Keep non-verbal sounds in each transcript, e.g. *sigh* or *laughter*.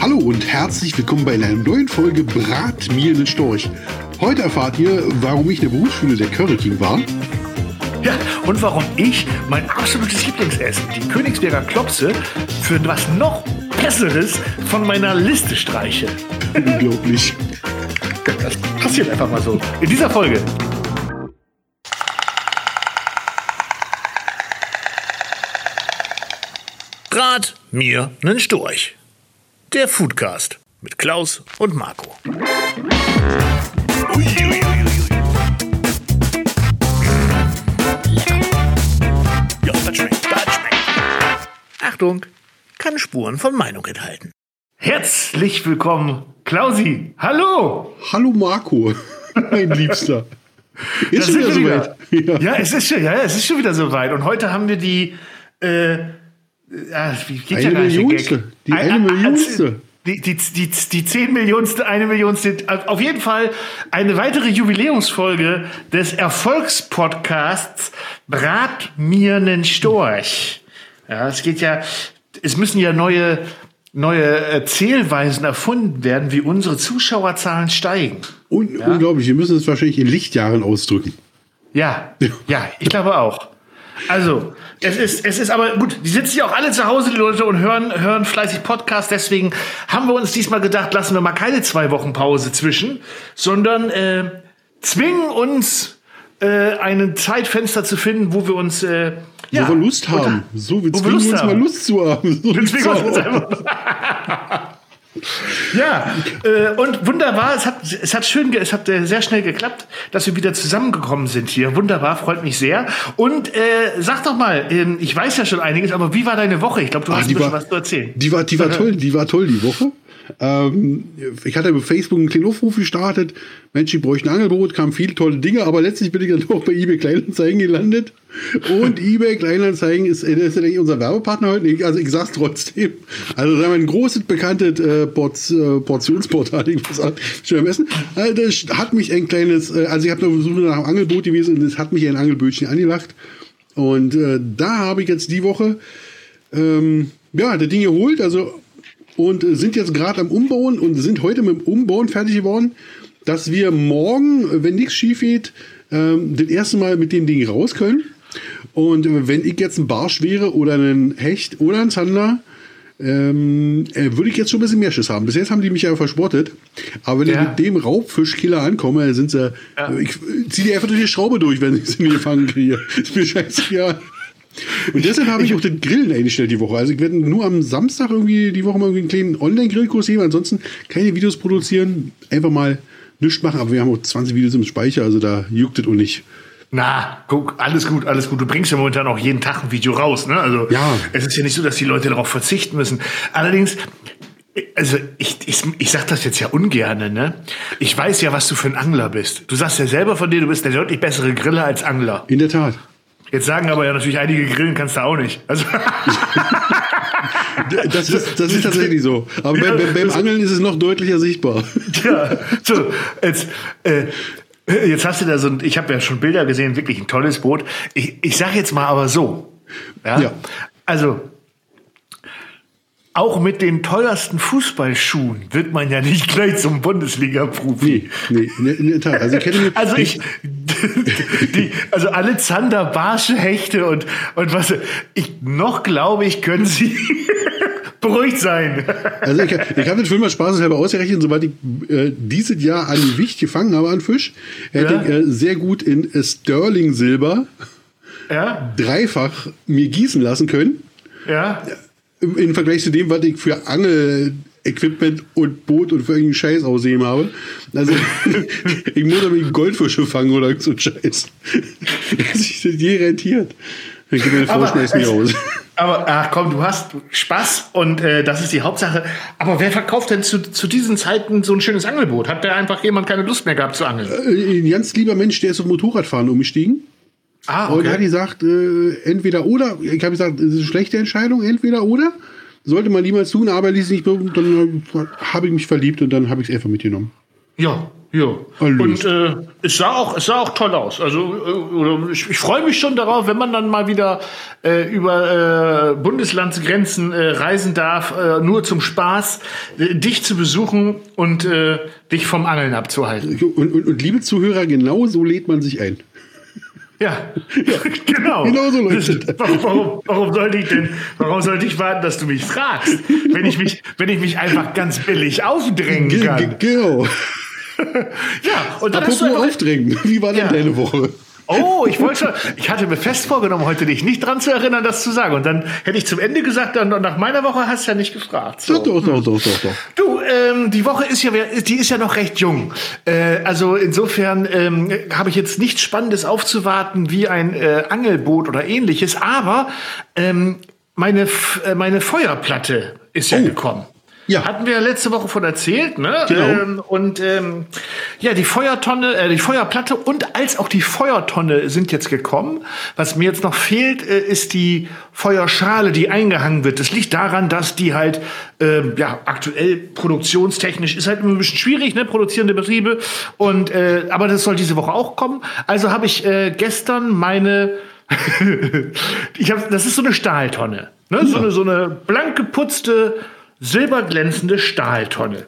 Hallo und herzlich willkommen bei einer neuen Folge Brat mir einen Storch. Heute erfahrt ihr, warum ich in der Berufsschule der Curry King war. Ja, und warum ich mein absolutes Lieblingsessen, die Königsberger Klopse, für was noch Besseres von meiner Liste streiche. *laughs* Unglaublich. Das passiert einfach mal so. In dieser Folge. Brat mir nen Storch. Der Foodcast mit Klaus und Marco. Achtung, kann Spuren von Meinung enthalten. Herzlich willkommen, Klausi. Hallo. Hallo Marco, *laughs* mein Liebster. Ist schon wieder soweit. Ja. Ja, es ist schon, ja, es ist schon wieder soweit. Und heute haben wir die, äh, ja, wie geht Eine ja Millionste. Die Ein- eine ein- Millionste. Die, die, die, die 10 Millionste, eine Millionste. Auf jeden Fall eine weitere Jubiläumsfolge des Erfolgspodcasts Brat mir nen Storch. Ja, es geht ja, es müssen ja neue, neue äh, Zählweisen erfunden werden, wie unsere Zuschauerzahlen steigen. Un Unglaublich, wir müssen es wahrscheinlich in Lichtjahren ausdrücken. Ja, ja, ich glaube auch. Also, es ist, es ist aber gut, die sitzen ja auch alle zu Hause, die Leute, und hören, hören fleißig Podcast. Deswegen haben wir uns diesmal gedacht, lassen wir mal keine zwei Wochen Pause zwischen, sondern äh, zwingen uns äh, ein Zeitfenster zu finden, wo wir uns äh, ja, wo wir Lust haben. So, wir wir zwingen Lust uns haben. mal Lust zu haben. So wir uns aus. einfach- *laughs* ja, äh, und wunderbar, es hat, es hat schön, ge- es hat äh, sehr schnell geklappt, dass wir wieder zusammengekommen sind hier. Wunderbar, freut mich sehr. Und äh, sag doch mal, ähm, ich weiß ja schon einiges, aber wie war deine Woche? Ich glaube, du Ah, hast ein bisschen war- was zu erzählen. Die war, die war toll, die war toll die Woche. Ähm, ich hatte über Facebook einen kleinen Aufruf gestartet. Mensch, ich bräuchte ein Angebot, kamen viele tolle Dinge, aber letztlich bin ich dann *laughs* doch bei eBay Kleinanzeigen gelandet. Und eBay Kleinanzeigen ist, das ist eigentlich unser Werbepartner heute. Also ich sag's trotzdem. Also da haben wir ein großes, bekanntes äh, Ports, äh, Portionsportal, ich muss sagen, schon am Essen. Also, das hat mich ein kleines, äh, also ich habe Suche nach einem Angebot gewesen und es hat mich ein Angelbötchen angelacht. Und äh, da habe ich jetzt die Woche ähm, ja, das Ding geholt, also und äh, sind jetzt gerade am Umbauen und sind heute mit dem Umbauen fertig geworden, dass wir morgen, äh, wenn nichts schief geht, ähm, das erste Mal mit dem Ding raus können. Und äh, wenn ich jetzt ein Barsch wäre oder ein Hecht oder ein Zander, ähm, äh, würde ich jetzt schon ein bisschen mehr Schiss haben. Bis jetzt haben die mich ja verspottet. Aber wenn Ja. ich mit dem Raubfischkiller ankomme, sind sie. Ich äh, ziehe die einfach durch die Schraube durch, wenn ich sie mir gefangen kriege. *laughs* Ist mir scheißegal. Und deshalb habe ich auch den Grillen eingestellt die Woche. Also ich werde nur am Samstag irgendwie die Woche mal irgendwie einen kleinen Online-Grillkurs geben. Ansonsten keine Videos produzieren. Einfach mal nichts machen. Aber wir haben auch 20 Videos im Speicher, also da juckt es auch nicht. Na, guck, alles gut, alles gut. Du bringst ja momentan auch jeden Tag ein Video raus, ne? Also Ja. es ist ja nicht so, dass die Leute darauf verzichten müssen. Allerdings, also ich, ich, ich sag das jetzt ja ungerne, ne? Ich weiß ja, was du für ein Angler bist. Du sagst ja selber von dir, du bist der deutlich bessere Griller als Angler. In der Tat. Jetzt sagen aber ja natürlich einige Grillen kannst du auch nicht. Also *laughs* Das ist, das ist *laughs* tatsächlich so. Aber Ja, beim, beim, Angeln ist es noch deutlicher sichtbar. ja, so jetzt. Äh, Jetzt hast du da so ein, ich habe ja schon Bilder gesehen, wirklich ein tolles Boot. Ich, ich sage jetzt mal aber so. Ja? Ja. Also, auch mit den teuersten Fußballschuhen wird man ja nicht gleich zum Bundesliga-Profi. Nee, nee, in der, Tat. Also ich. Also ich, die, also alle Zander, Barsche, Hechte und, und was, ich, noch glaube ich, können sie *laughs* beruhigt sein. Also ich, ich habe den Film mal spaßeshalber ausgerechnet, sobald ich äh, dieses Jahr an Gewicht gefangen habe an Fisch, hätte Ja. ich äh, sehr gut in äh, Sterling Silber Ja, dreifach mir gießen lassen können. ja. Im, Im Vergleich zu dem, was ich für Angel-Equipment und Boot und für irgendeinen Scheiß aussehen habe. Also *laughs* ich muss damit Goldfische fangen oder so ein Scheiß. Dass *laughs* sich das je rentiert. Dann Frau Aber schmeißt mich es- raus. Aber ach komm, du hast Spaß und äh, das ist die Hauptsache. Aber wer verkauft denn zu, zu diesen Zeiten so ein schönes Angelboot? Hat da einfach jemand keine Lust mehr gehabt zu angeln? Äh, Ein ganz lieber Mensch, der ist auf Motorradfahren umgestiegen. Ah, Und er hat gesagt, äh, entweder oder. Ich habe gesagt, es ist eine schlechte Entscheidung, entweder oder. Sollte man niemals tun, aber ließ nicht, dann äh, habe ich mich verliebt und dann habe ich es einfach mitgenommen. Ja, Ja. Und äh, es sah auch, es sah auch toll aus. Also äh, ich, ich freue mich schon darauf, wenn man dann mal wieder äh, über äh, Bundeslandsgrenzen äh, reisen darf, äh, nur zum Spaß, äh, dich zu besuchen und äh, dich vom Angeln abzuhalten. Und, und, und liebe Zuhörer, genau so lädt man sich ein. Ja, ja. genau. genau so läuft warum, warum, warum, sollte ich denn, warum sollte ich warten, dass du mich fragst, wenn ich mich, wenn ich mich einfach ganz billig aufdrängen kann? Genau. *laughs* ja, und dann Apropos hast du aufdrängen. Wie war denn ja. deine Woche? Oh, ich wollte schon, ich hatte mir fest vorgenommen, heute dich nicht dran zu erinnern, das zu sagen. Und dann hätte ich zum Ende gesagt, dann nach meiner Woche hast du ja nicht gefragt. So. Doch, doch, doch, doch, doch. Du, ähm, die Woche ist ja, die ist ja noch recht jung. Äh, also insofern ähm, habe ich jetzt nichts Spannendes aufzuwarten wie ein äh, Angelboot oder ähnliches. Aber ähm, meine, äh, meine Feuerplatte ist ja oh. gekommen. Ja. Hatten wir ja letzte Woche von erzählt, ne? Genau. Ähm, und ähm, ja, die Feuertonne, äh, die Feuerplatte und als auch die Feuertonne sind jetzt gekommen. Was mir jetzt noch fehlt, äh, ist die Feuerschale, die eingehangen wird. Das liegt daran, dass die halt äh, ja aktuell produktionstechnisch ist halt immer ein bisschen schwierig, ne? Produzierende Betriebe. Und äh, aber das soll diese Woche auch kommen. Also habe ich äh, gestern meine *laughs* ich habe, das ist so eine Stahltonne, ne? Ja. so eine so eine blank geputzte silberglänzende Stahltonne.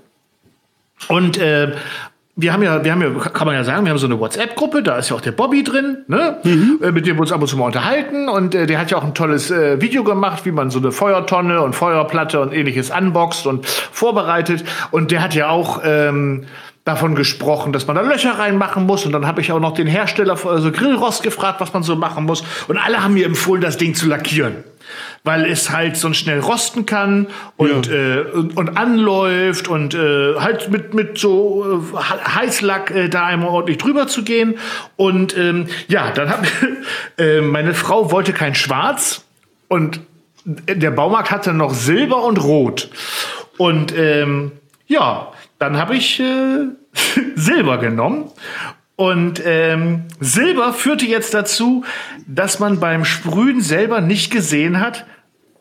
Und äh, wir haben ja, wir haben ja, kann man ja sagen, wir haben so eine WhatsApp-Gruppe, da ist ja auch der Bobby drin, ne? Mhm. Äh, mit dem wir uns ab und zu mal unterhalten. Und äh, der hat ja auch ein tolles äh, Video gemacht, wie man so eine Feuertonne und Feuerplatte und ähnliches unboxt und vorbereitet. Und der hat ja auch ähm, davon gesprochen, dass man da Löcher reinmachen muss. Und dann habe ich auch noch den Hersteller, also Grillrost, gefragt, was man so machen muss. Und alle haben mir empfohlen, das Ding zu lackieren weil es halt so schnell rosten kann und, ja. äh, und, und, anläuft und äh, halt mit, mit so äh, Heißlack äh, da einmal ordentlich drüber zu gehen. Und ähm, ja, dann hat *laughs* äh, meine Frau wollte kein Schwarz und der Baumarkt hatte noch Silber und Rot. Und ähm, ja, dann habe ich äh, *laughs* Silber genommen und ähm, Silber führte jetzt dazu, dass man beim Sprühen selber nicht gesehen hat,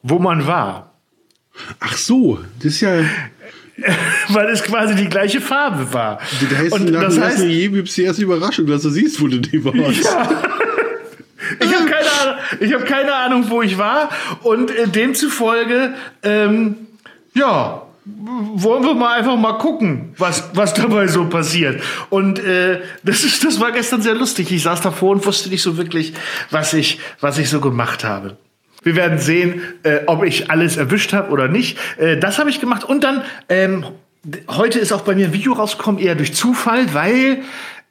wo man war. Ach so, das ist ja. *laughs* Weil es quasi die gleiche Farbe war. Das heißt, und das heißt, jedem gibt es die erste Überraschung, dass du siehst, wo du die warst. Ja. *laughs* Ich habe keine, Ahnung, ich hab keine Ahnung, wo ich war. Und äh, demzufolge, ähm, ja, wollen wir mal einfach mal gucken, was, was dabei so passiert. Und äh, das, ist, das war gestern sehr lustig. Ich saß davor und wusste nicht so wirklich, was ich, was ich so gemacht habe. Wir werden sehen, äh, ob ich alles erwischt habe oder nicht. Äh, das habe ich gemacht. Und dann, ähm, heute ist auch bei mir ein Video rausgekommen, eher durch Zufall, weil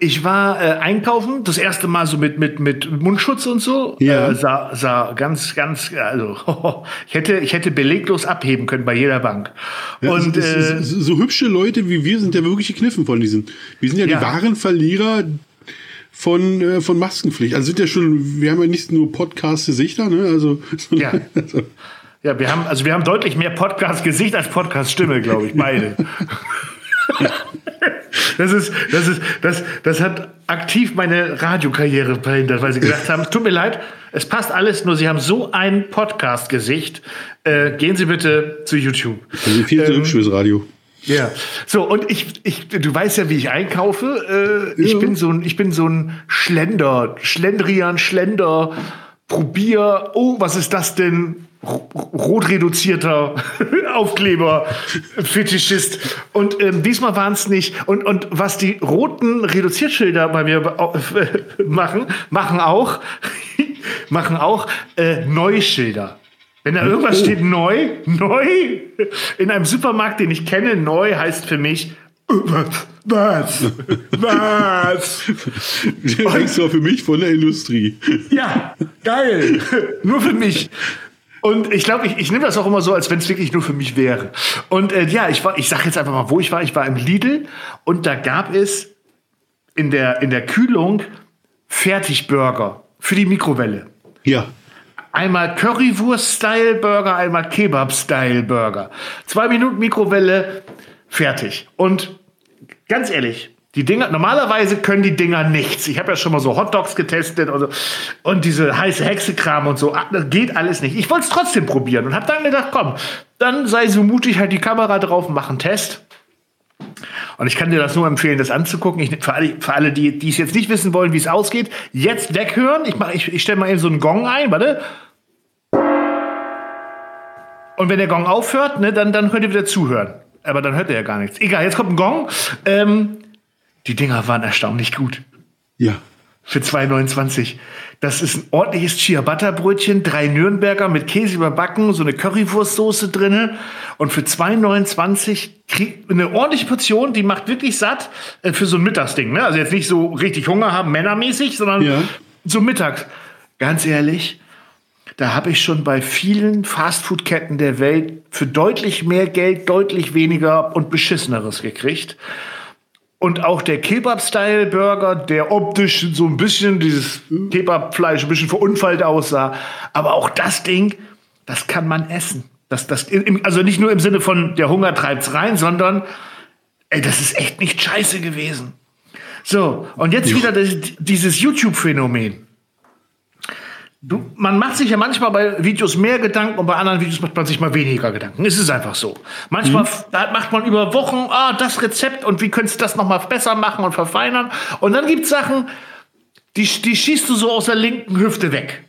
ich war äh, einkaufen, das erste Mal so mit, mit, mit Mundschutz und so. Ja. Äh, sah, sah ganz, ganz, also *laughs* ich hätte, ich hätte beleglos abheben können bei jeder Bank. Ja, und es, es, äh, so hübsche Leute wie wir sind ja wirklich gekniffen von diesen. Wir sind ja, ja. die wahren Verlierer von, äh, von Maskenpflicht. Also sind ja schon, wir haben ja nicht nur Podcast-Gesichter, ne? Also, *laughs* ja. also. Ja, wir haben, also wir haben deutlich mehr Podcast-Gesicht als Podcast-Stimme, glaube ich, beide. *laughs* Das ist, das ist, das, das hat aktiv meine Radiokarriere verhindert, weil sie gesagt haben, tut mir leid, es passt alles, nur Sie haben so ein Podcast-Gesicht. Äh, gehen Sie bitte zu YouTube. Das ist viel zu ähm, hübsch fürs Radio. Ja, so und ich, ich, du weißt ja, wie ich einkaufe. Äh, ja. Ich bin so ein, ich bin so ein Schlender, Schlendrian, Schlender, Probier. Oh, was ist das denn? Rot reduzierter *laughs* Aufkleber Fetischist und ähm, diesmal waren es nicht und und was die roten Reduziertschilder bei mir äh, *laughs* machen machen auch *laughs* machen auch äh, Neuschilder wenn da irgendwas oh. steht neu neu in einem Supermarkt den ich kenne neu heißt für mich was? Was? Was? Extra für mich von der Industrie. Ja, geil. Nur für mich. Und ich glaube, ich, ich nehme das auch immer so, als wenn es wirklich nur für mich wäre. Und äh, ja, ich war, ich sage jetzt einfach mal, wo ich war. Ich war im Lidl und da gab es in der, in der Kühlung Fertigburger für die Mikrowelle. Ja. Einmal Currywurst-Style-Burger, einmal Kebab-Style-Burger. Zwei Minuten Mikrowelle, fertig. Und ganz ehrlich, die Dinger, normalerweise können die Dinger nichts. Ich habe ja schon mal so Hotdogs getestet und, so, und diese heiße Hexekram und so. Ah, das geht alles nicht. Ich wollte es trotzdem probieren und habe dann gedacht, komm, dann sei so mutig, halt die Kamera drauf, mach einen Test. Und ich kann dir das nur empfehlen, das anzugucken. Ich, für alle, für alle die, die es jetzt nicht wissen wollen, wie es ausgeht, jetzt weghören. Ich, ich, ich stelle mal eben so einen Gong ein, warte. Und wenn der Gong aufhört, ne, dann, dann könnt ihr wieder zuhören. Aber dann hört ihr ja gar nichts. Egal, jetzt kommt ein Gong. Ähm, die Dinger waren erstaunlich gut. Ja. Für 2,29. Das ist ein ordentliches Ciabatta-Brötchen, drei Nürnberger mit Käse überbacken, so eine Currywurstsoße drinne. Und für 2,29 kriegt eine ordentliche Portion, die macht wirklich satt äh, für so ein Mittagsding. Ne? Also jetzt nicht so richtig Hunger haben, männermäßig, sondern ja. so mittags. Ganz ehrlich, da habe ich schon bei vielen Fastfood-Ketten der Welt für deutlich mehr Geld, deutlich weniger und beschisseneres gekriegt. Und auch der Kebab-Style-Burger, der optisch so ein bisschen dieses Kebab-Fleisch ein bisschen verunfallt aussah. Aber auch das Ding, das kann man essen. Das, das, also nicht nur im Sinne von der Hunger treibt's rein, sondern ey, das ist echt nicht scheiße gewesen. So, und jetzt wieder das, dieses YouTube-Phänomen. Du, man macht sich ja manchmal bei Videos mehr Gedanken und bei anderen Videos macht man sich mal weniger Gedanken. Es ist einfach so. Manchmal mhm. macht man über Wochen, ah, das Rezept und wie könntest du das noch mal besser machen und verfeinern. Und dann gibt's Sachen, die, die schießt du so aus der linken Hüfte weg.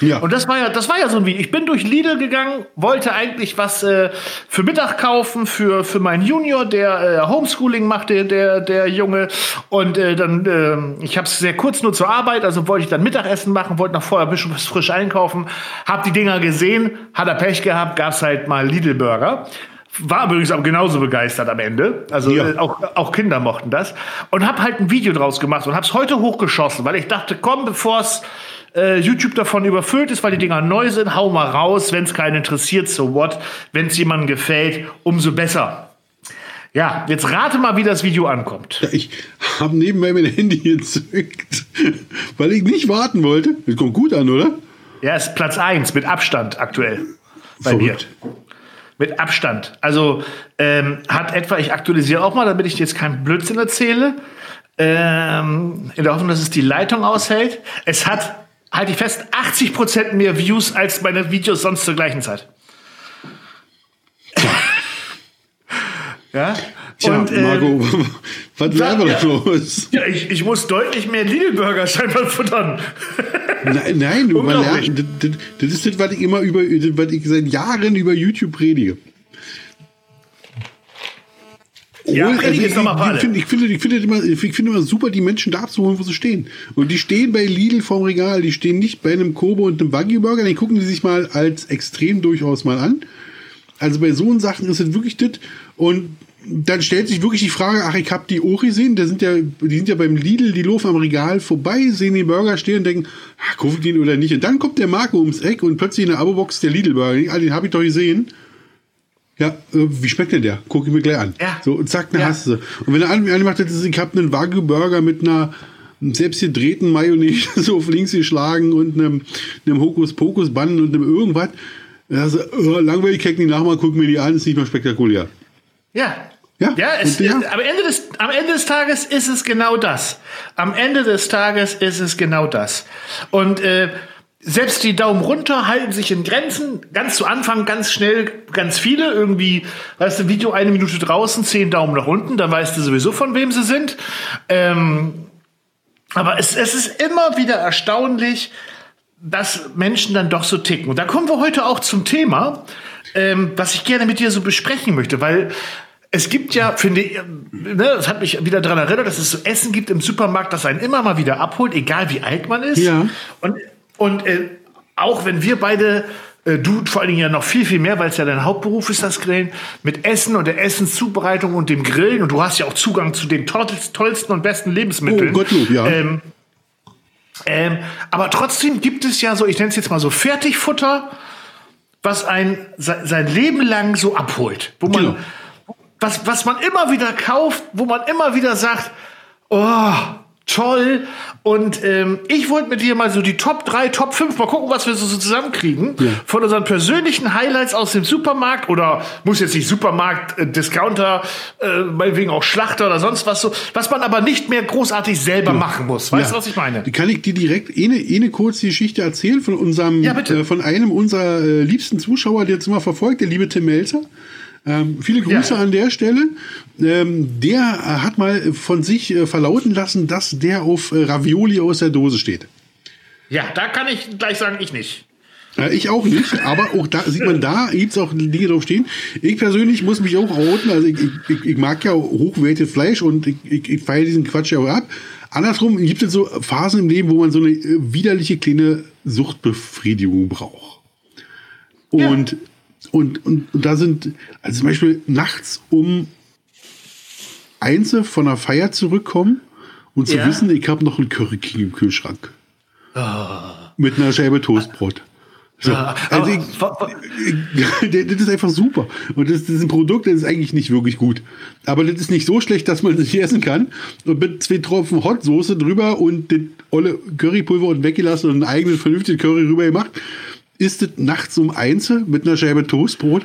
Ja. Und das war ja, das war ja so ein Video. Ich bin durch Lidl gegangen, wollte eigentlich was äh, für Mittag kaufen für für meinen Junior, der äh, Homeschooling machte, der der Junge. Und äh, dann, äh, ich habe es sehr kurz nur zur Arbeit, also wollte ich dann Mittagessen machen, wollte noch vorher ein bisschen was frisch einkaufen, hab die Dinger gesehen, hat er Pech gehabt, gab's halt mal Lidl Burger. War übrigens auch genauso begeistert am Ende. Also ja. äh, auch, auch Kinder mochten das. Und hab halt ein Video draus gemacht und hab's heute hochgeschossen, weil ich dachte, komm, bevor es äh, YouTube davon überfüllt ist, weil die Dinger neu sind, hau mal raus, wenn es keinen interessiert, so what. Wenn es jemandem gefällt, umso besser. Ja, jetzt rate mal, wie das Video ankommt. Ja, ich habe nebenbei mein Handy *laughs* gezückt, weil ich nicht warten wollte. Das kommt gut an, oder? Ja, ist Platz 1 mit Abstand aktuell bei Verrückt. mir. Mit Abstand. Also ähm, hat etwa, ich aktualisiere auch mal, damit ich jetzt keinen Blödsinn erzähle, ähm, in der Hoffnung, dass es die Leitung aushält. Es hat halte ich fest, 80% mehr Views als meine Videos sonst zur gleichen Zeit. *laughs* ja. Tja, und, äh, Marco, *laughs* was wäre da los? Ja, ich, ich muss deutlich mehr Lidl-Burger scheinbar futtern. nein, nein, du, weil, ja, das, das, ist das, was ich immer über, was ich seit Jahren über YouTube predige. Ja, also ich, ich, finde, ich, finde, ich, finde immer, ich finde immer super, die Menschen da abzuholen, wo sie stehen. Und die stehen bei Lidl vorm Regal, die stehen nicht bei einem Kobo und einem Wagyu Burger, die gucken die sich mal als extrem durchaus mal an. Also bei so Sachen ist es wirklich das. Und dann stellt sich wirklich die Frage, ach, ich habe die auch gesehen, da sind ja, die sind ja beim Lidl, die laufen am Regal vorbei, sehen den Burger stehen und denken, ach, kaufe ich den oder nicht. Und dann kommt der Marco ums Eck und plötzlich in der Abo-Box der Lidl-Burger. Ah, den habe ich doch gesehen. Ja, äh, wie schmeckt denn der? Guck ich mir gleich an. Ja. So, und zack, eine ja. hast du. Und wenn er eine macht, ist, ich habe einen Wagyu-Burger mit einer selbst gedrehten Mayonnaise *laughs* so auf links geschlagen und einem, einem Hokus-Pokus-Bann und einem irgendwas. Also, oh, langweilig, keck nicht nach, mal guck mir die an, ist nicht mehr spektakulär. Ja. Ja, ja, es, ja. Am, Ende des, am Ende des Tages ist es genau das. Am Ende des Tages ist es genau das. Und äh, selbst die Daumen runter halten sich in Grenzen. Ganz zu Anfang, ganz schnell, ganz viele. Irgendwie, weißt du, Video eine Minute draußen, zehn Daumen nach unten, dann weißt du sowieso, von wem sie sind. Ähm, aber es, es ist immer wieder erstaunlich, dass Menschen dann doch so ticken. Und da kommen wir heute auch zum Thema, ähm, was ich gerne mit dir so besprechen möchte, weil es gibt ja, finde ich, ne, das hat mich wieder daran erinnert, dass es so Essen gibt im Supermarkt, das einen immer mal wieder abholt, egal wie alt man ist. Ja. Und und äh, auch wenn wir beide, äh, du vor allen Dingen ja noch viel, viel mehr, weil es ja dein Hauptberuf ist, das Grillen, mit Essen und der Essenszubereitung und dem Grillen und du hast ja auch Zugang zu den tollsten und besten Lebensmitteln. Oh Gottlob, ja. Ähm, ähm, aber trotzdem gibt es ja so, ich nenne es jetzt mal so Fertigfutter, was ein sein Leben lang so abholt, wo man, genau. was, was man immer wieder kauft, wo man immer wieder sagt, oh, toll. Und ähm, ich wollte mit dir mal so die Top 3, Top 5 mal gucken, was wir so, zusammenkriegen. Ja. Von unseren persönlichen Highlights aus dem Supermarkt oder muss jetzt nicht Supermarkt, äh, Discounter, äh, meinetwegen auch Schlachter oder sonst was so, was man aber nicht mehr großartig selber ja. machen muss. Weißt du, was ich meine? Kann ich dir direkt eine, eine kurze Geschichte erzählen von unserem, ja, äh, von einem unserer äh, liebsten Zuschauer, der jetzt immer verfolgt, der liebe Tim Melzer. Ähm, viele Grüße ja. an der Stelle. Ähm, der hat mal von sich äh, verlauten lassen, dass der auf äh, Ravioli aus der Dose steht. Ja, da kann ich gleich sagen, ich nicht. Äh, ich auch nicht, aber auch da sieht man, da gibt es auch Dinge drauf stehen. Ich persönlich muss mich auch outen, also ich, ich, ich mag ja hochwertiges Fleisch und ich, ich, ich feiere diesen Quatsch ja auch ab. Andersrum gibt es so Phasen im Leben, wo man so eine äh, widerliche kleine Suchtbefriedigung braucht. Und, ja. Und, und, und, da sind, also zum Beispiel nachts um eins von der Feier zurückkommen und zu ja. wissen, ich habe noch einen Curry King im Kühlschrank. Oh. Mit einer Scheibe Toastbrot. So. Ja, also ich, *laughs* das ist einfach super. Und das, das, ist ein Produkt, das ist eigentlich nicht wirklich gut. Aber das ist nicht so schlecht, dass man es nicht essen kann. Und mit zwei Tropfen Hot Soße drüber und den olle Currypulver und weggelassen und einen eigenen vernünftigen Curry rüber gemacht, ist es nachts um eins mit einer Scheibe Toastbrot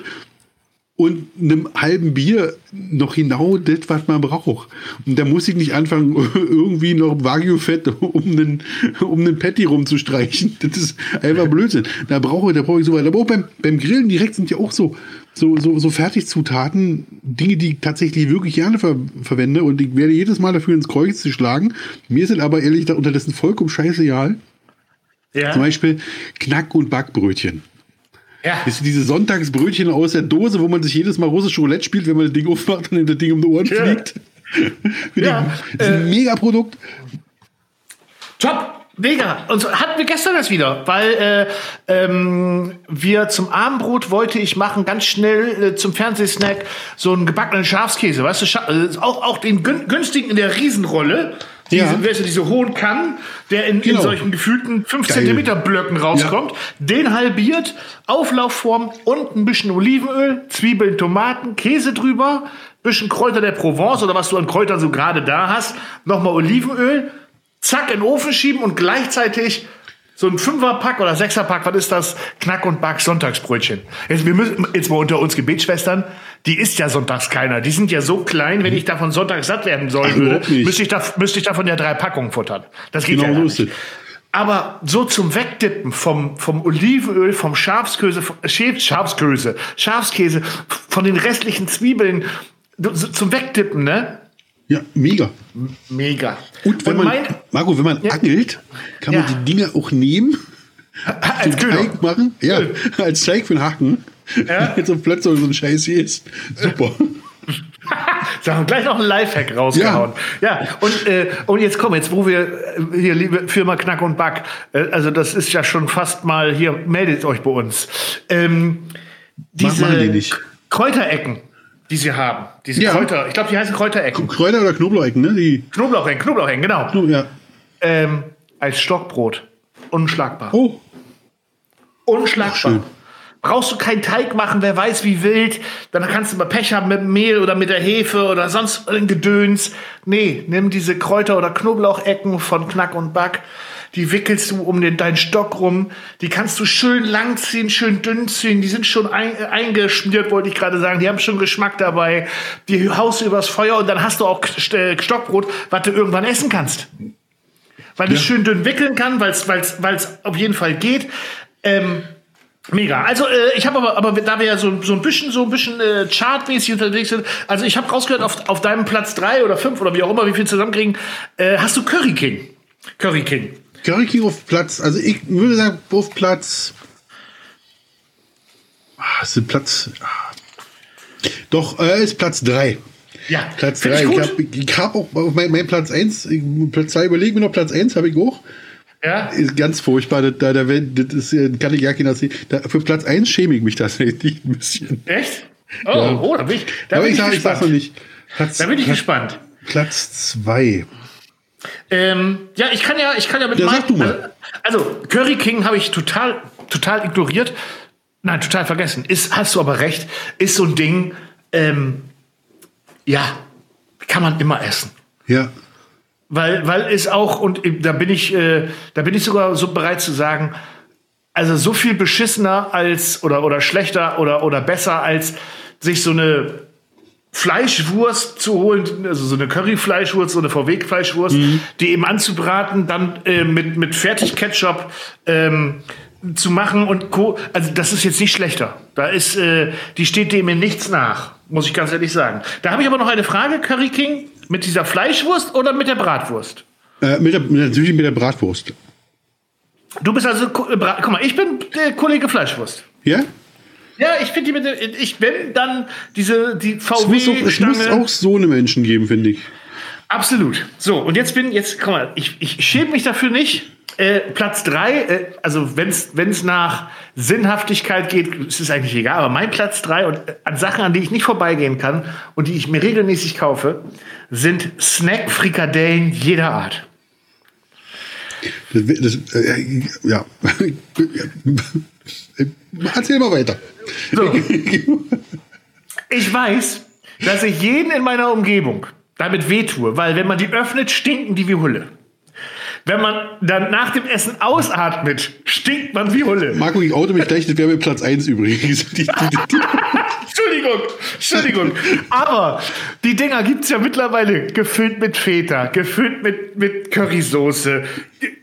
und einem halben Bier noch genau das, was man braucht. Und da muss ich nicht anfangen, *laughs* irgendwie noch Wagyu-Fett um einen, um einen Patty rumzustreichen. Das ist einfach Blödsinn. Da brauche, ich, da brauche ich so weiter. Aber auch beim, beim Grillen direkt sind ja auch so, so, so, so Fertigzutaten, Dinge, die ich tatsächlich wirklich gerne ver verwende. Und ich werde jedes Mal dafür ins Kreuz zu schlagen. Mir sind aber ehrlich unterdessen vollkommen scheißegal. Ja. Zum Beispiel Knack- und Backbrötchen. Ja. Ist diese Sonntagsbrötchen aus der Dose, wo man sich jedes Mal russische Roulette spielt, wenn man das Ding aufmacht und das Ding um die Ohren ja. fliegt. ja. Das ist ein äh, Mega-Produkt. Top! Mega. Und so hatten wir gestern das wieder, weil äh, ähm, wir zum Abendbrot wollte ich machen, ganz schnell äh, zum Fernsehsnack, so einen gebackenen Schafskäse, weißt du, Scha äh, auch, auch den günstigen in der Riesenrolle. Diese, ja. du, diese hohen Kannen, der in, genau. in solchen gefühlten 5 cm Blöcken rauskommt, ja. den halbiert, Auflaufform und ein bisschen Olivenöl, Zwiebeln, Tomaten, Käse drüber, bisschen Kräuter der Provence oder was du an Kräutern so gerade da hast, nochmal Olivenöl, zack, in den Ofen schieben und gleichzeitig so ein Fünferpack oder Sechserpack, was ist das? Knack und Back Sonntagsbrötchen. Jetzt, wir müssen, jetzt mal unter uns Gebetsschwestern, die isst ja sonntags keiner. Die sind ja so klein, wenn ich davon sonntags satt werden sollen würde, müsste ich, da, müsste ich davon ja drei Packungen futtern. Das geht genau ja nicht. Aber so zum Wegdippen vom, vom Olivenöl, vom Schafskäse, Schafskäse, Schafskäse, von den restlichen Zwiebeln, zum Wegdippen, ne? Ja, mega. Mega. Und wenn Und man, Marco, wenn man ja. angelt, kann man die Dinger auch nehmen, *laughs* als Teig machen, ja, *laughs* als Teig für den Haken. Ja. *laughs* Jetzt so plötzlich so ein Scheiß hier ist. Super. *laughs* Da haben gleich noch ein Lifehack rausgehauen. Ja, ja und, äh, und jetzt komm, jetzt wo wir äh, hier, liebe Firma Knack und Back, äh, also das ist ja schon fast mal hier, meldet euch bei uns. Ähm, diese die Kräuterecken, die sie haben. Diese ja. Kräuter, ich glaube, die heißen Kräuterecken. Kräuter oder Knoblauchecken, ne? Die Knoblauchecken, Knoblauchecken, genau. Knob ja. Ähm, als Stockbrot. Unschlagbar. Oh. Unschlagbar. Brauchst du keinen Teig machen, wer weiß wie wild. Dann kannst du mal Pech haben mit Mehl oder mit der Hefe oder sonst ein Gedöns. Nee, nimm diese Kräuter- oder Knoblauchecken von Knack und Back die wickelst du um den, deinen Stock rum, die kannst du schön lang ziehen, schön dünn ziehen, die sind schon ein, eingeschmiert, wollte ich gerade sagen, die haben schon Geschmack dabei, die haust du übers Feuer und dann hast du auch Stockbrot, was du irgendwann essen kannst. Weil ja. es schön dünn wickeln kann, weil es auf jeden Fall geht. Ähm, Mega. Also äh, ich habe aber, aber da wir ja so, so ein bisschen so ein bisschen äh, chartmäßig unterwegs sind, also ich habe rausgehört auf, auf deinem Platz drei oder fünf oder wie auch immer, wie viel zusammenkriegen, äh, hast du Curry King. Curry King. Curry King auf Platz, also ich würde sagen, auf Platz. Ah, ist Platz. Ah. Doch, äh, ist Platz 3. Ja, Platz 3. Ich, ich habe hab auch mein, mein Platz 1, Platz 2 überlegen mir noch, Platz 1 habe ich auch. Ja. Ist ganz furchtbar. Da, da, das äh, kann ich ja sehen. Da, für Platz 1 schäme ich mich tatsächlich *laughs* ein bisschen. Echt? Oh, ja. oh da bin ich, da Aber bin ich, ich, ich noch nicht. Platz, da bin ich Platz, gespannt. Platz 2. Ähm, ja, ich kann ja, ich kann ja mit ja, sag du mal. Also, also Curry King habe ich total, total ignoriert. Nein, total vergessen. Ist, hast du aber recht, ist so ein Ding, ähm, ja, kann man immer essen. Ja. Weil, weil es auch, und da bin ich, äh, da bin ich sogar so bereit zu sagen, also so viel beschissener als oder, oder schlechter oder, oder besser als sich so eine Fleischwurst zu holen, also so eine Curryfleischwurst, so eine VW-Fleischwurst, mhm. die eben anzubraten, dann äh, mit, mit Fertig-Ketchup ähm, zu machen und Co. Also das ist jetzt nicht schlechter. Da ist, äh, die steht dem in nichts nach. Muss ich ganz ehrlich sagen. Da habe ich aber noch eine Frage, Curry King. Mit dieser Fleischwurst oder mit der Bratwurst? Äh, mit der, natürlich mit der Bratwurst. Du bist also, guck mal, ich bin der Kollege Fleischwurst. Ja? Ja, ich finde die mit der, ich wenn dann diese die VW es muss, auch, es muss auch so eine Menschen geben, finde ich. Absolut. So und jetzt bin jetzt, guck mal, ich, ich schäme mich dafür nicht. Äh, Platz drei, äh, also wenn es nach Sinnhaftigkeit geht, ist es eigentlich egal, aber mein Platz drei und äh, an Sachen, an die ich nicht vorbeigehen kann und die ich mir regelmäßig kaufe, sind Snack-Frikadellen jeder Art. Das, das, äh, ja. *laughs* Erzähl mal weiter. So. Ich weiß, dass ich jeden in meiner Umgebung damit wehtue, weil wenn man die öffnet, stinken die wie Hulle. Wenn man dann nach dem Essen ausatmet, stinkt man wie Hulle. Marco, ich auto mich gleich, das wäre mit Platz 1 übrigens. *laughs* Entschuldigung, Entschuldigung. Aber die Dinger gibt es ja mittlerweile gefüllt mit Feta, gefüllt mit, mit Currysoße,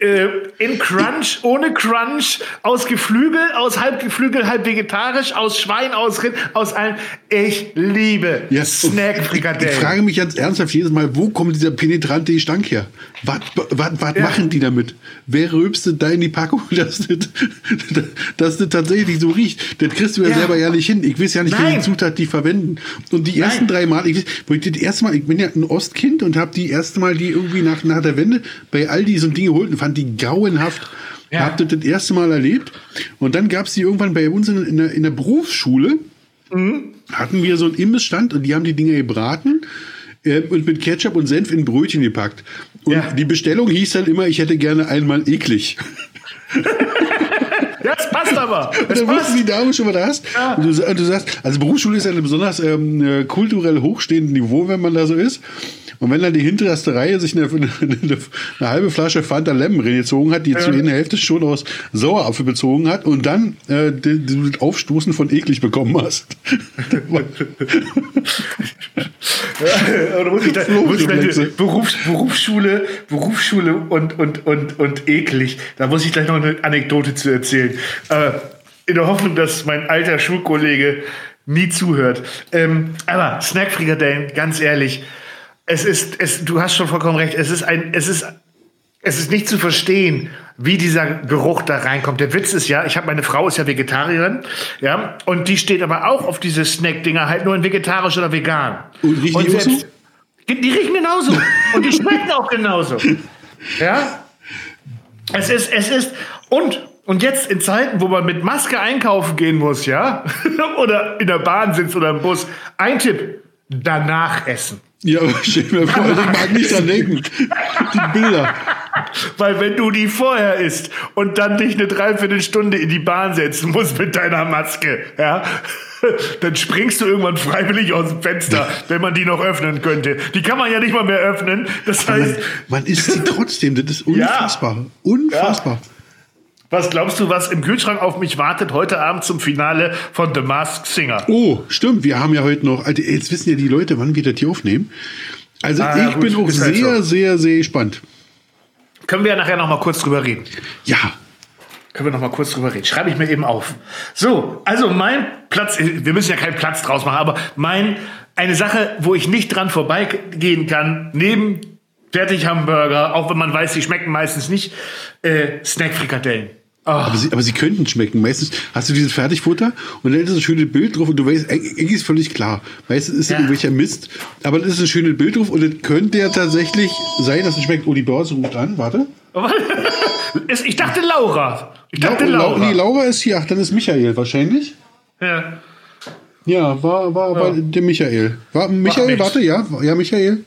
äh, in Crunch, ohne Crunch, aus Geflügel, aus halb Geflügel, halb vegetarisch, aus Schwein, aus Rind, aus allem. Ich liebe ja, Snack-Frikadellen. Ich, ich, frage mich ganz ernsthaft jedes Mal, wo kommt dieser penetrante Gestank her? Was, was, was ja. machen die damit? Wer rülpstet da in die Packung, *laughs* dass das, dass das tatsächlich so riecht? Das kriegst du ja, ja. selber ja nicht hin. Ich weiß ja nicht, welche Zutat die verwenden. Und die ersten Nein. drei Mal, ich, wo ich das erste Mal, ich bin ja ein Ostkind und habe die erste Mal die irgendwie nach, nach der Wende bei Aldi so ein Ding geholt und fand die grauenhaft. Ja. Hab das das erste Mal erlebt. Und dann gab es die irgendwann bei uns in, in, der, in der Berufsschule. Mhm. Hatten wir so einen Imbissstand und die haben die Dinge gebraten äh, und mit Ketchup und Senf in Brötchen gepackt. Und ja. die Bestellung hieß dann immer, ich hätte gerne einmal eklig. *laughs* Das passt aber. *laughs* Das dann passt. die Dame schon, was du hast. Ja. Und, du, und du sagst, also Berufsschule ist ja ein besonders ähm, äh, kulturell hochstehendes Niveau, wenn man da so ist. Und wenn dann die hinterste Reihe sich eine, *laughs* eine, eine, eine halbe Flasche Fanta Lemon reingezogen hat, die ja. zu der Hälfte schon aus Sauerapfel bezogen hat und dann äh, du das Aufstoßen von eklig bekommen hast. ja, muss ich da, muss ich da, *laughs* Berufs, Berufsschule, Berufsschule und, und, und, und eklig. Da muss ich gleich noch eine Anekdote zu erzählen. Äh, in der Hoffnung, dass mein alter Schulkollege nie zuhört. Ähm, aber Snackfrikadellen, ganz ehrlich, es ist, es, du hast schon vollkommen recht, es ist ein, es ist, es ist nicht zu verstehen, wie dieser Geruch da reinkommt. Der Witz ist ja, ich habe meine Frau ist ja Vegetarierin, ja, und die steht aber auch auf diese Snack-Dinger halt nur in vegetarisch oder vegan. Und riechen und die selbst, die, die riechen genauso und die *laughs* schmecken auch genauso. Ja, es ist, es ist und und jetzt in Zeiten, wo man mit Maske einkaufen gehen muss, ja, *laughs* oder in der Bahn sitzt oder im Bus, ein Tipp: danach essen. Ja, aber stell mir vor, ich mag nicht dran denken. *laughs* Die Bilder. Weil wenn du die vorher isst und dann dich eine Dreiviertelstunde in die Bahn setzen musst mit deiner Maske, ja, *laughs* dann springst du irgendwann freiwillig aus dem Fenster, wenn man die noch öffnen könnte. Die kann man ja nicht mal mehr öffnen. Das heißt. Man, man isst sie trotzdem, das ist unfassbar. Ja. Unfassbar. Ja. Was glaubst du, was im Kühlschrank auf mich wartet heute Abend zum Finale von The Masked Singer? Oh, stimmt. Wir haben ja heute noch, also jetzt wissen ja die Leute, wann wir das hier aufnehmen. Also ah, ich gut, bin auch halt sehr, so. sehr, sehr gespannt. Können wir ja nachher noch mal kurz drüber reden. Ja. Können wir noch mal kurz drüber reden. Schreibe ich mir eben auf. So, also mein Platz, wir müssen ja keinen Platz draus machen, aber mein, eine Sache, wo ich nicht dran vorbeigehen kann, neben Fertighamburger, auch wenn man weiß, die schmecken meistens nicht, äh, Snackfrikadellen. Oh. Aber, sie, aber sie könnten schmecken. Meistens hast du dieses Fertigfutter und dann ist ein schönes Bild drauf und du weißt, eigentlich ist völlig klar. Meistens ist ja. irgendwelcher Mist, aber das ist ein schönes Bild drauf und es könnte ja tatsächlich sein, dass es schmeckt. Oh, die Börse ruft an, warte. ich dachte Laura. Ich dachte La Laura. Nee, Laura ist hier. Ach, dann ist Michael wahrscheinlich. Ja. Ja, war, war, war ja. der Michael. War Michael, warte, ja, ja, Michael.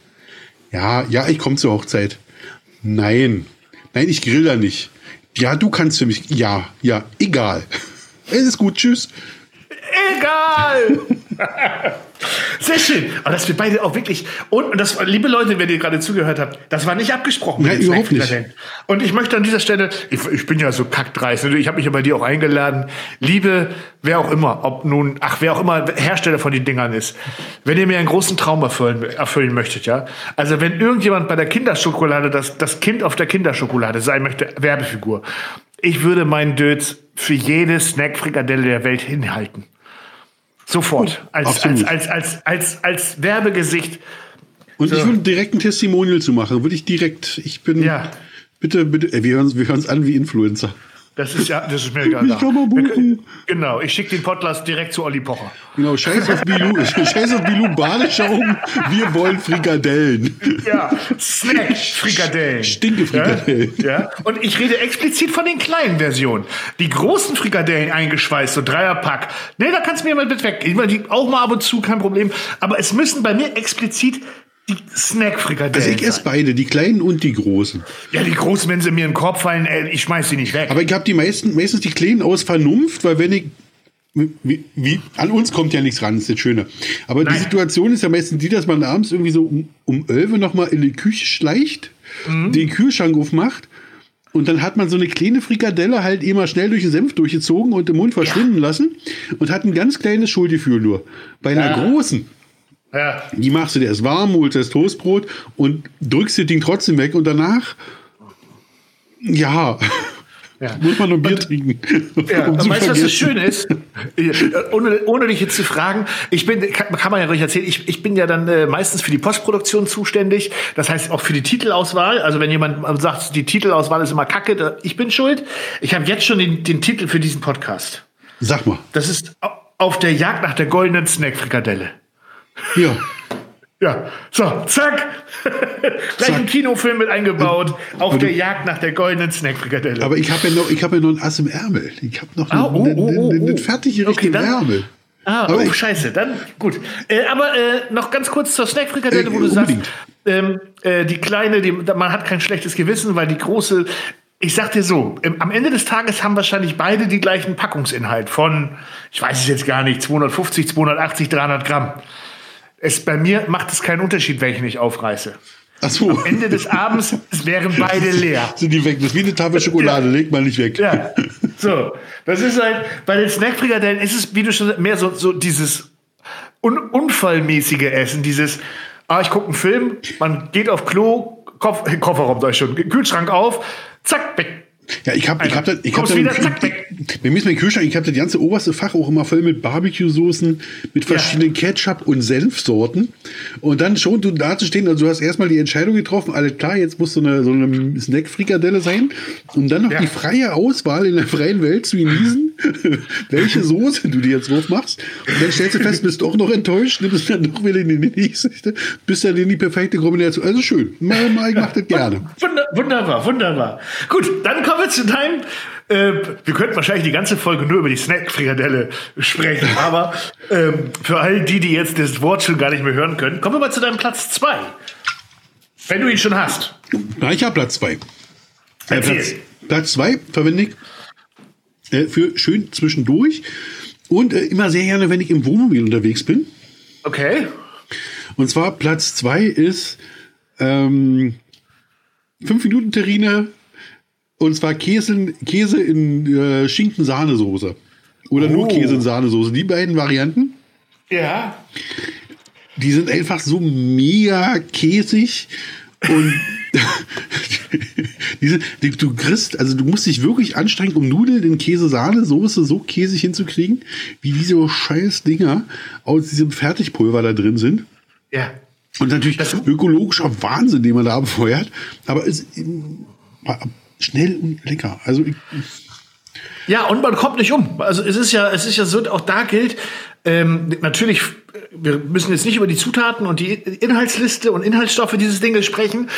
Ja, ja, ich komme zur Hochzeit. Nein. Nein, ich grill da nicht. Ja, du kannst für mich. Ja, ja, egal. Es ist gut, tschüss. Egal! *laughs* Sehr schön. Aber dass wir beide auch wirklich. Und, das, liebe Leute, wenn ihr gerade zugehört habt, das war nicht abgesprochen. Nein, überhaupt nicht. Und ich möchte an dieser Stelle, ich, ich bin ja so kackdreist, ich habe mich ja bei dir auch eingeladen. Liebe, wer auch immer, ob nun, ach, wer auch immer Hersteller von den Dingern ist, wenn ihr mir einen großen Traum erfüllen, erfüllen möchtet, ja. Also wenn irgendjemand bei der Kinderschokolade, das, das Kind auf der Kinderschokolade sein möchte, Werbefigur, ich würde meinen Dötz für jede Snackfrikadelle der Welt hinhalten. Sofort. Als, als, als, als, als, als Werbegesicht. Und so. ich würde direkt ein Testimonial zu machen. Würde ich direkt. Ich bin. Ja. Bitte, bitte. Wir hören, wir hören uns an wie Influencer. Das ist ja, das ist mir egal. Buchen. Genau, ich schicke den Podcast direkt zu Olli Pocher. Genau, scheiß auf Bilou, *laughs* scheiß auf Bilou Badeschaum, wir wollen Frikadellen. Ja, Snack Frikadellen. Stinke Frikadellen. Ja, ja, und ich rede explizit von den kleinen Versionen. Die großen Frikadellen eingeschweißt, so Dreierpack. Nee, da kannst du mir mal bitte weg. Ich meine, die auch mal ab und zu, kein Problem. Aber es müssen bei mir explizit die Snack-Frikadellen. Also ich esse beide, die kleinen und die großen. Ja, die großen, wenn sie mir in den Korb fallen, ey, ich schmeiß sie nicht weg. Aber ich habe die meisten, meistens die kleinen aus Vernunft, weil wenn ich wie, wie, an uns kommt ja nichts ran, ist das Schöne. Aber Nein. die Situation ist ja meistens die, dass man abends irgendwie so um, um 11 Uhr nochmal in die Küche schleicht, mhm. den Kühlschrank aufmacht und dann hat man so eine kleine Frikadelle halt immer schnell durch den Senf durchgezogen und im Mund verschwinden ja. lassen und hat ein ganz kleines Schuldgefühl nur. Bei einer ja. großen, ja. Die machst du dir erst warm, holst das Toastbrot und drückst das Ding trotzdem weg und danach, ja, ja. *laughs* muss man noch Bier und, trinken. *laughs* Ja, um weißt du, was das Schöne ist? ohne, ohne dich jetzt zu fragen, ich bin, kann, kann man ja ruhig erzählen, ich, ich bin ja dann äh, meistens für die Postproduktion zuständig, das heißt auch für die Titelauswahl. Also wenn jemand sagt, die Titelauswahl ist immer kacke, ich bin schuld. Ich habe jetzt schon den, den Titel für diesen Podcast. Sag mal. Das ist auf der Jagd nach der goldenen Snackfrikadelle. Ja. Ja, so, zack. *laughs* Gleich zack. ein Kinofilm mit eingebaut. Auf der Jagd nach der goldenen Snackfrikadelle. Aber ich habe ja noch, ich habe ja noch ein Ass im Ärmel. Ich habe noch ah, oh, einen, oh, oh, einen, einen fertig okay, Ärmel. Ah, aber oh, scheiße. Dann gut. Äh, aber äh, noch ganz kurz zur Snackfrikadelle, äh, wo du unbedingt. sagst, ähm, äh, die kleine, die, man hat kein schlechtes Gewissen, weil die große. Ich sag dir so, am Ende des Tages haben wahrscheinlich beide die gleichen Packungsinhalt von, ich weiß es jetzt gar nicht, 250, 280, 300 Gramm. Es, bei mir macht es keinen Unterschied, welchen ich aufreiße. Ach so. Am Ende des Abends wären beide leer. *laughs* Sind die weg? Das ist wie eine Tafel Schokolade, ja. legt man nicht weg. Ja. *laughs* So. Das ist halt, bei den Snackfrikadellen ist es, wie du schon mehr so, so dieses un unfallmäßige Essen, dieses, ah, ich gucke einen Film, man geht auf Klo, Kopf, Kofferraum sag ich schon, Kühlschrank auf, zack, weg, ja, ich habe ich hab da, ich hab da, wieder, zack, weg. Bei mir ist mein Kühlschrank, ich habe das ganze oberste Fach auch immer voll mit Barbecue-Soßen, mit verschiedenen ja. Ketchup- und Senfsorten. Und dann schon du da zu stehen, also du hast erstmal die Entscheidung getroffen, alles klar, jetzt muss so eine, so eine Snack-Frikadelle sein. Und dann noch ja. die freie Auswahl in der freien Welt zu genießen, *laughs* welche Soße du dir jetzt drauf machst. Und dann stellst du fest, bist doch noch enttäuscht, nimmst dann doch wieder in die nächste, bist dann in die perfekte Kombination. Also schön, mal, mal, ich mach das gerne. Wunderbar, wunderbar. Gut, dann kommen wir zu deinem. Äh, wir könnten wahrscheinlich die ganze Folge nur über die Snack-Frikadelle sprechen, *laughs* aber ähm, für all die, die jetzt das Wort schon gar nicht mehr hören können, kommen wir mal zu deinem Platz 2. Wenn du ihn schon hast. Na, ich habe Platz 2. Äh, Platz 2 verwende ich äh, für schön zwischendurch und äh, immer sehr gerne, wenn ich im Wohnmobil unterwegs bin. Okay. Und zwar Platz 2 ist ähm, 5 Minuten Terrine und zwar Käse, Käse in äh, Schinken-Sahnesoße. Oder oh. nur Käse in Sahnesoße. Die beiden Varianten. Ja. Die sind einfach so mega käsig. Und *laughs* diese, die, du kriegst, also du musst dich wirklich anstrengen, um Nudeln in Käse-Sahnesoße so käsig hinzukriegen, wie diese scheiß Dinger aus diesem Fertigpulver da drin sind. Ja. Und natürlich das ökologischer Wahnsinn, den man da befeuert. Aber es schnell und lecker. Also ich, ja, und man kommt nicht um. Also es ist ja, es ist ja so, auch da gilt, ähm, natürlich, wir müssen jetzt nicht über die Zutaten und die Inhaltsliste und Inhaltsstoffe dieses Dinges sprechen,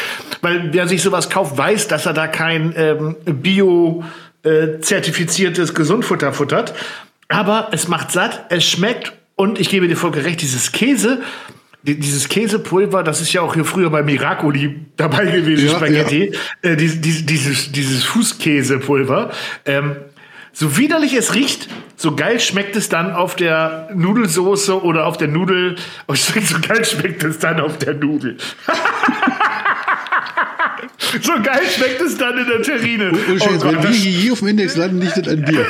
weil wer sich sowas kauft, weiß, dass er da kein ähm, Bio äh, Gesundfutter futtert. Aber es macht satt, es schmeckt und ich gebe dir voll recht, dieses Käse, dieses Käsepulver, das ist ja auch hier früher bei Miracoli dabei gewesen, ja, Spaghetti, ja. Äh, dieses, dieses, dieses Fußkäsepulver. Ähm, so widerlich es riecht, so geil schmeckt es dann auf der Nudelsoße oder auf der Nudel. Oh, so geil schmeckt es dann auf der Nudel. *laughs* so geil schmeckt es dann in der Terrine. Und, und oh Gott, wenn wir hier auf dem Index landen, liegt das an dir.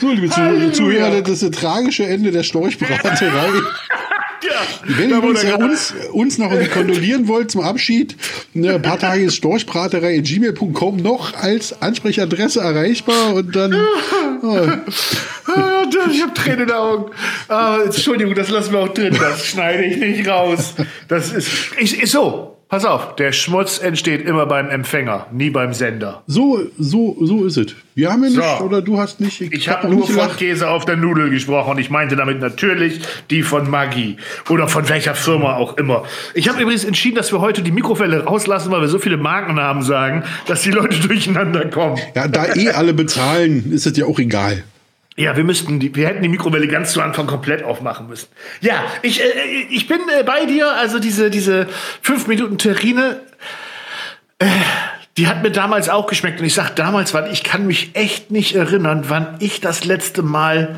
So, liebe Zuhörer, das ist das tragische Ende der Storchbraterei. *laughs* Wenn ihr uns, uns, uns noch *laughs* kondolieren wollt zum Abschied, ne, ein paar Tage ist Storchbraterei in gmail.com noch als Ansprechadresse erreichbar und dann. *laughs* Oh. ich habe Tränen in den Augen. Ah, Entschuldigung, das lassen wir auch drin. Das schneide ich nicht raus. Das ist, ich, ist so. Pass auf, der Schmutz entsteht immer beim Empfänger, nie beim Sender. So, so, so ist es. Wir haben ja nicht, so. oder du hast nicht. Ich, ich habe hab nur von Käse auf der Nudel gesprochen. Ich meinte damit natürlich die von Maggi oder von welcher Firma auch immer. Ich habe übrigens entschieden, dass wir heute die Mikrowelle rauslassen, weil wir so viele Markennamen sagen, dass die Leute *laughs* durcheinander kommen. Ja, da eh alle bezahlen, ist es ja auch egal. Ja, wir müssten die, wir hätten die Mikrowelle ganz zu Anfang komplett aufmachen müssen. Ja, ich, äh, ich bin äh, bei dir. Also diese, diese fünf Minuten Terrine, äh, die hat mir damals auch geschmeckt. Und ich sag damals, weil ich kann mich echt nicht erinnern, wann ich das letzte Mal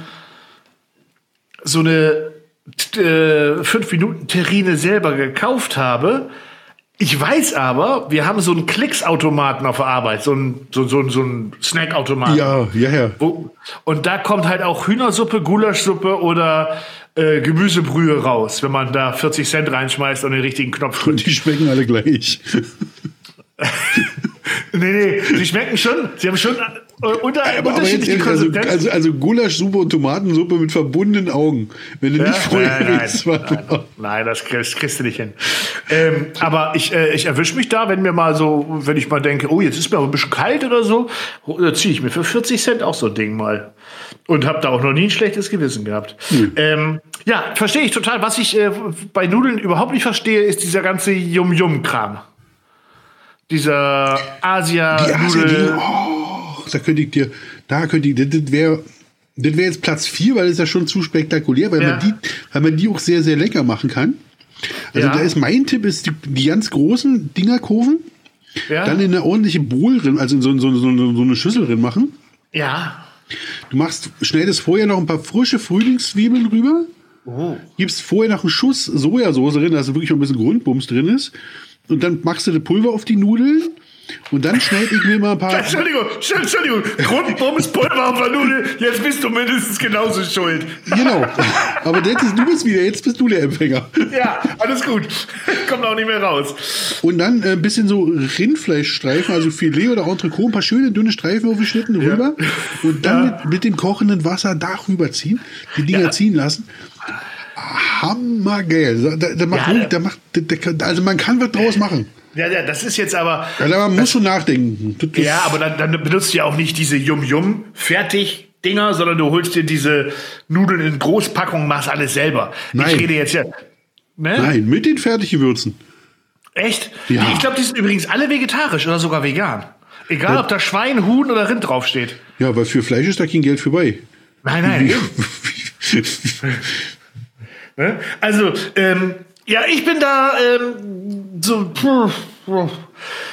so eine äh, fünf Minuten Terrine selber gekauft habe. Ich weiß aber, wir haben so einen Klicksautomaten auf der Arbeit, so einen so, so, so ein Snackautomaten. Ja, ja, ja. Wo, und da kommt halt auch Hühnersuppe, Gulaschsuppe oder äh, Gemüsebrühe raus, wenn man da 40 Cent reinschmeißt und den richtigen Knopf drückt. Und die schmecken alle gleich. *laughs* nee, nee, sie schmecken schon. Sie haben schon äh, unter, aber, unterschiedliche aber jetzt, also, also, also Gulaschsuppe und Tomatensuppe mit verbundenen Augen. Wenn du ja, nicht vorher nein, nein, nein, nein, nein, das kriegst, kriegst du nicht hin. Ähm, aber ich, äh, ich erwische mich da, wenn mir mal so, wenn ich mal denke, oh, jetzt ist mir aber ein bisschen kalt oder so, da ziehe ich mir für 40 Cent auch so ein Ding mal. Und habe da auch noch nie ein schlechtes Gewissen gehabt. Hm. Ähm, ja, verstehe ich total. Was ich äh, bei Nudeln überhaupt nicht verstehe, ist dieser ganze Yum-Yum-Kram. Dieser Asia-Nudel. Asia oh, da könnte ich dir, da könnte ich, das wäre das wäre jetzt Platz 4, weil es ja schon zu spektakulär, weil, ja. man die, weil man die auch sehr, sehr lecker machen kann. Also ja. da ist mein Tipp, ist die, die ganz großen Dingerkurven, ja. dann in eine ordentliche Bowl drin, also in so, so, so, so eine Schüssel drin machen. Ja. Du machst, schneidest vorher noch ein paar frische Frühlingszwiebeln rüber. Oh. Gibst vorher noch einen Schuss Sojasauce drin, dass wirklich ein bisschen Grundbums drin ist. Und dann machst du das Pulver auf die Nudeln. Und dann schneide ich mir mal ein paar. *laughs* Entschuldigung, Entschuldigung, Grundbums Pulver auf der Nudel, jetzt bist du mindestens genauso schuld. Genau. Aber jetzt ist, du bist wieder, jetzt bist du der Empfänger. Ja, alles gut. Kommt auch nicht mehr raus. Und dann ein äh, bisschen so Rindfleischstreifen, also Filet oder Entrecot, ein paar schöne dünne Streifen aufgeschnitten ja. rüber. Und dann ja. mit, mit, dem kochenden Wasser darüber ziehen, die Dinger ja. ziehen lassen hammergeil. Da, da macht, ja, da macht, da, also man kann was draus machen. Ja, ja, das ist jetzt aber. Ja, man muss schon nachdenken. Das ja, aber dann, dann benutzt du ja auch nicht diese Yum-Yum fertig. Dinger, sondern du holst dir diese Nudeln in Großpackungen, machst alles selber. Nein. Ich rede jetzt ja. Ne? Nein, mit den Fertiggewürzen. Echt? Ja. Ich glaube, die sind übrigens alle vegetarisch oder sogar vegan. Egal, ja. ob da Schwein, Huhn oder Rind draufsteht. Ja, weil für Fleisch ist da kein Geld vorbei. Nein, nein. *laughs* Ne? Also, ähm, ja, ich bin da ähm, so.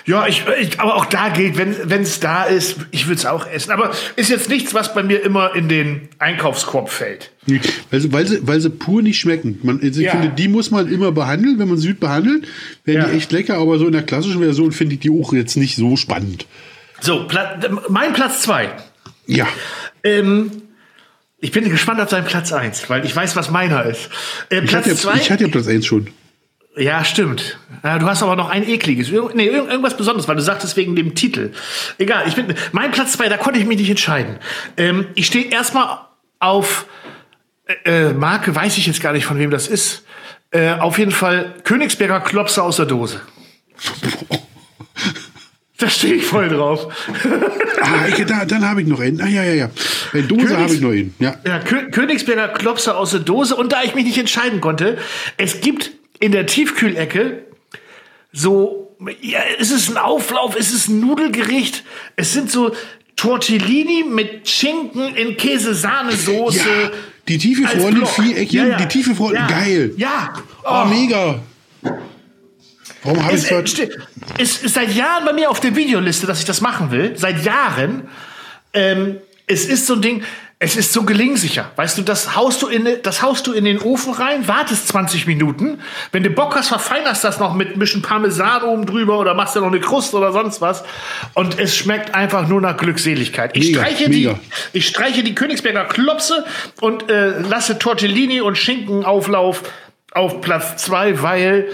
Ja, ich, ich, aber auch da geht, wenn es da ist, ich würde es auch essen. Aber ist jetzt nichts, was bei mir immer in den Einkaufskorb fällt. Weil sie, weil sie, weil sie pur nicht schmecken. Man, ich ja. finde, die muss man immer behandeln. Wenn man Süd behandelt, werden ja. die echt lecker. Aber so in der klassischen Version finde ich die auch jetzt nicht so spannend. So, Pla mein Platz zwei. Ja. Ähm, ich bin gespannt auf deinen Platz 1, weil ich weiß, was meiner ist. Äh, ich, Platz hatte, zwei, ich hatte ja Platz 1 schon. Ja, stimmt. Ja, du hast aber noch ein ekliges. Nee, irgendwas Besonderes, weil du sagtest wegen dem Titel. Egal, ich bin. Mein Platz 2, da konnte ich mich nicht entscheiden. Ähm, ich stehe erstmal auf äh, äh, Marke, weiß ich jetzt gar nicht, von wem das ist. Äh, auf jeden Fall Königsberger Klopse aus der Dose. *laughs* Da stehe ich voll drauf. ah, ich, da, dann habe ich noch einen. Ah, ja, ja, ja. Bei Dose habe ich noch einen. Ja. ja Königsberger Klopse aus der Dose. Und da ich mich nicht entscheiden konnte, es gibt in der Tiefkühlecke so, ja, ist es ein Auflauf, ist es ein Nudelgericht? Es sind so Tortellini mit Schinken in Käse-Sahnesoße. Ja, die tiefe Freundin, Viereckchen, ja, ja. die tiefe Freundin, geil. Ja. Oh, oh mega. Warum habe ich es Es ist seit Jahren bei mir auf der Videoliste, dass ich das machen will. Seit Jahren. Ähm, es ist so ein Ding, es ist so gelingsicher. Weißt du, das haust du, in, das haust du in den Ofen rein, wartest 20 Minuten. Wenn du Bock hast, verfeinerst das noch mit ein bisschen Parmesan oben drüber oder machst da noch eine Kruste oder sonst was. Und es schmeckt einfach nur nach Glückseligkeit. Ich, mega, streiche, mega. Die, ich streiche die Königsberger Klopse und äh, lasse Tortellini und Schinkenauflauf auf Platz zwei, weil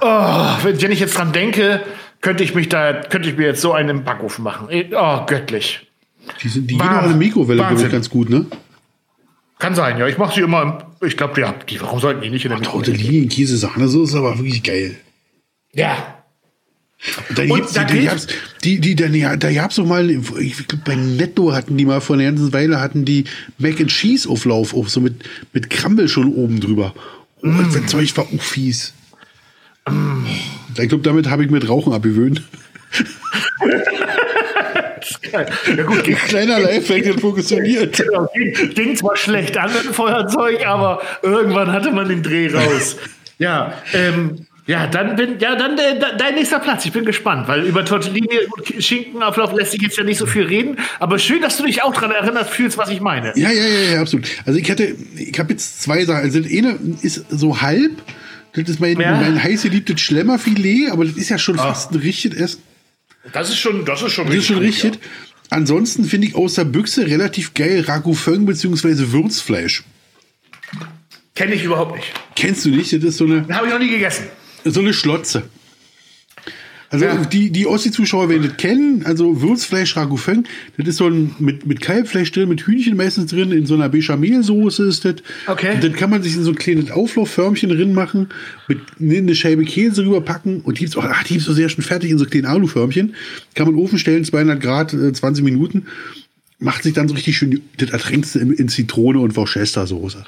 oh, wenn ich jetzt dran denke, könnte ich mich da, könnte ich mir jetzt so einen im Backofen machen. Oh, göttlich. Die, sind, die gehen auch in der Mikrowelle ganz gut, ne? Kann sein, ja. Ich mache sie immer. Im, ich glaube, ja, die, warum sollten die nicht in der Tortellini, Käse, Sahne, so ist aber wirklich geil. Ja. Da Und gibt's, da die, gab's, die, die, da, da gab's doch mal, ich glaube, bei Netto hatten die mal von der ganzen Weile hatten die Mac and Cheese Auflauf, auch so mit, mit Crumble schon oben drüber. Oh, Mm. das Zeug war auch fies. Ich glaube, damit habe ich mit Rauchen abgewöhnt. Ja, gut, ging, Kleiner Lifehack, der funktioniert. genau, ging, ging zwar schlecht an mit dem Feuerzeug, aber irgendwann hatte man den Dreh raus. Ja, ähm, ja, dann bin, ja, dann äh, de- dein nächster Platz. Ich bin gespannt, weil über Tortellini und Schinkenauflauf lässt sich jetzt ja nicht so viel reden. Aber schön, dass du dich auch daran erinnert fühlst, was ich meine. Ja, ja, ja, ja, absolut. Also ich hatte, ich habe jetzt zwei Sachen. Also eine ist so halb. Das ist mein, Ja. Ah. mein heiß geliebtes Schlemmerfilet, aber das ist ja schon fast ein richtiges Essen. Das ist schon, das ist schon Das ist schon richtig. Ansonsten finde ich außer Büchse relativ geil Ragufeng bzw. Würzfleisch. Kenne ich überhaupt nicht. Kennst du nicht? Das ist so eine, Habe ich noch nie gegessen. so eine Schlotze. Also Ja. die, die Ossi-Zuschauer werden das kennen. Also Würzfleisch Ragufeng, das ist so ein mit, mit Kalbfleisch drin, mit Hühnchen meistens drin, in so einer Bechamelsoße ist das. Okay. Und dann kann man sich in so ein kleines Auflaufförmchen drin machen, mit ne, eine Scheibe Käse rüberpacken und die gibt's auch, ach, die gibt's auch sehr schon fertig in so kleinen Aluförmchen. Kann man in den Ofen stellen, 200 Grad, äh, 20 Minuten. Macht sich dann so richtig schön, das ertränkst du in, in Zitrone und Worcester-Soße.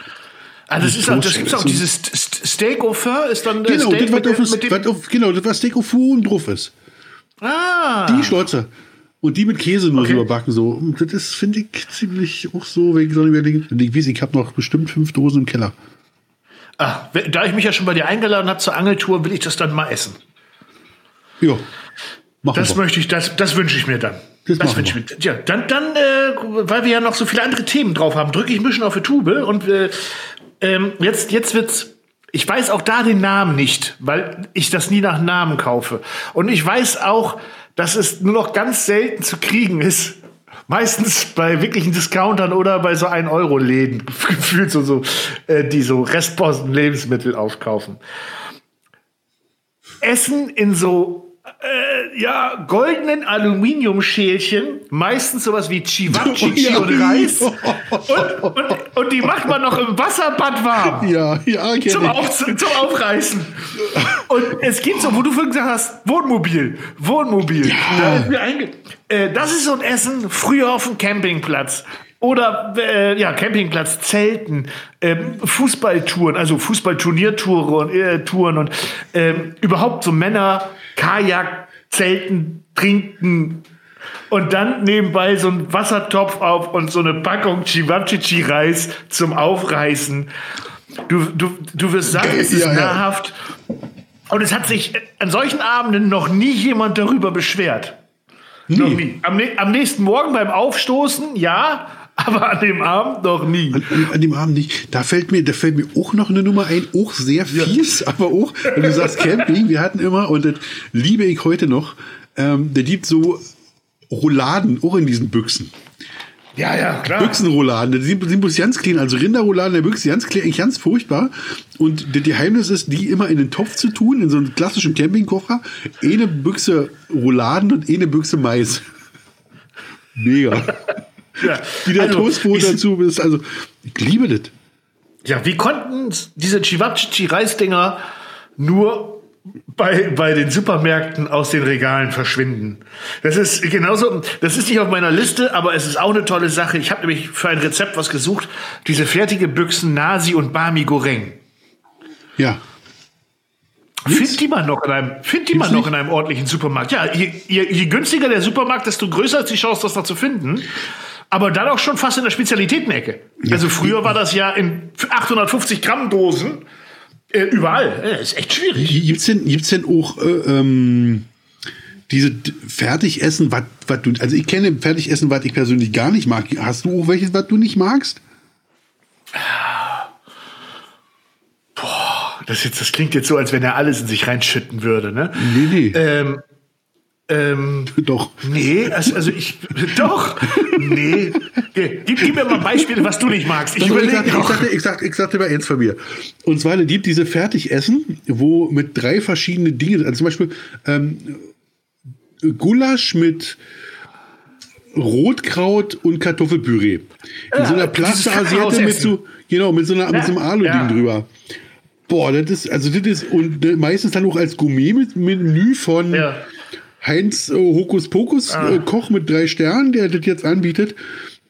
Also das, ist auch, das gibt auch So- dieses St- Steak au Feu, ist dann Genau, Steak das, was mit, das, mit dem, auf, genau, das, was Steak auf Fuhren drauf ist. Ah, Die Schlotze. Und die mit Käse nur Okay. überbacken so. Und das finde ich, ziemlich auch so, ich so überlege. Und ich weiß, ich habe noch bestimmt fünf Dosen im Keller. ah, da ich mich ja schon bei dir eingeladen habe zur Angeltour, will ich das dann mal essen. Ja. Machen Das wir. möchte ich, das, das wünsche ich mir dann. Das Das, wünsche ich mir. Ja, dann, dann äh, weil wir ja noch so viele andere Themen drauf haben, drücke ich ein bisschen auf die Tube und äh, ähm, jetzt, jetzt wird's. Ich weiß auch da den Namen nicht, weil ich das nie nach Namen kaufe. Und ich weiß auch, dass es nur noch ganz selten zu kriegen ist. Meistens bei wirklichen Discountern oder bei so 1-Euro-Läden, *laughs* gefühlt so, so äh, die so Restposten Lebensmittel aufkaufen. Essen in so äh, ja, goldenen Aluminiumschälchen, meistens sowas wie Chivapchichi *laughs* Ja. und Reis. Und, und, und die macht man noch im Wasserbad warm. Ja, ja, Zum. Auf, zum Aufreißen. Und es gibt so, wo du vorhin gesagt hast, Wohnmobil. Wohnmobil. Da ist mir einge äh, das ist so ein Essen früher auf dem Campingplatz. Oder äh, ja, Campingplatz, Zelten, ähm, Fußballtouren, also Fußballturniertouren und, äh, Touren und ähm, überhaupt so Männer, Kajak, Zelten, Trinken und dann nebenbei so ein Wassertopf auf und so eine Packung Chivapchichi-Reis zum Aufreißen. Du, du, du wirst sagen, es ist ja, ja. nahrhaft. Und es hat sich an solchen Abenden noch nie jemand darüber beschwert. Noch nie. Am, am nächsten Morgen beim Aufstoßen, ja, aber an dem Abend noch nie. An, an dem Abend nicht. Da fällt mir, da fällt mir auch noch eine Nummer ein, auch sehr fies, aber auch, wenn du sagst Camping, wir hatten immer, und das liebe ich heute noch, ähm, der gibt so Rouladen auch in diesen Büchsen. Ja, ja, klar. Büchsenrouladen, die sind, sind bloß ganz clean, also Rinderrouladen der Büchse, ganz clean, eigentlich ganz furchtbar. Und das Geheimnis ist, die immer in den Topf zu tun, in so einen klassischen Campingkocher. Eine Büchse Rouladen und eine Büchse Mais. Mega. *laughs* Ja. Wie der Also, Toastbrot dazu ist. Also, ich liebe das. Ja, wie konnten diese Chivapchichi-Reisdinger nur bei, bei den Supermärkten aus den Regalen verschwinden? Das ist genauso, das ist nicht auf meiner Liste, aber es ist auch eine tolle Sache. Ich habe nämlich für ein Rezept was gesucht. Diese fertige Büchsen Nasi und Bami Goreng. Ja. Find die man noch in einem, find die man noch in einem ordentlichen Supermarkt. Ja, je, je, je günstiger der Supermarkt, desto größer ist die Chance, das da zu finden. Aber dann auch schon fast in der Spezialitätenecke. Also früher war das ja in 850 Gramm Dosen äh, überall. Ja, ist echt schwierig. Gibt's denn, gibt's denn auch äh, ähm, diese Fertigessen, was du. Also ich kenne Fertigessen, was ich persönlich gar nicht mag. Hast du auch welches, was du nicht magst? Das, jetzt, das klingt jetzt so, als wenn er alles in sich reinschütten würde. Ne? Nee, nee. Ähm, Ähm, *laughs* Doch. Nee, also, also ich. *laughs* Doch! Nee. Gib, gib mir mal Beispiele, was du nicht magst. Ich ich, überlege ich, noch. sagte, ich, sagte, ich sagte mal eins von mir. Und zwar, gibt diese Fertigessen, wo mit drei verschiedenen Dingen, also zum Beispiel ähm, Gulasch mit Rotkraut und Kartoffelpüree. In Ja, so einer Plasterasiette mit so, genau, mit so, einer, mit so einem Ja, Alu-Ding ja. drüber. Boah, das ist, also das ist, und äh, meistens dann auch als Gourmet-Menü von Ja. Heinz äh, Hokus Pokus Ah. äh, Koch mit drei Sternen, der das jetzt anbietet.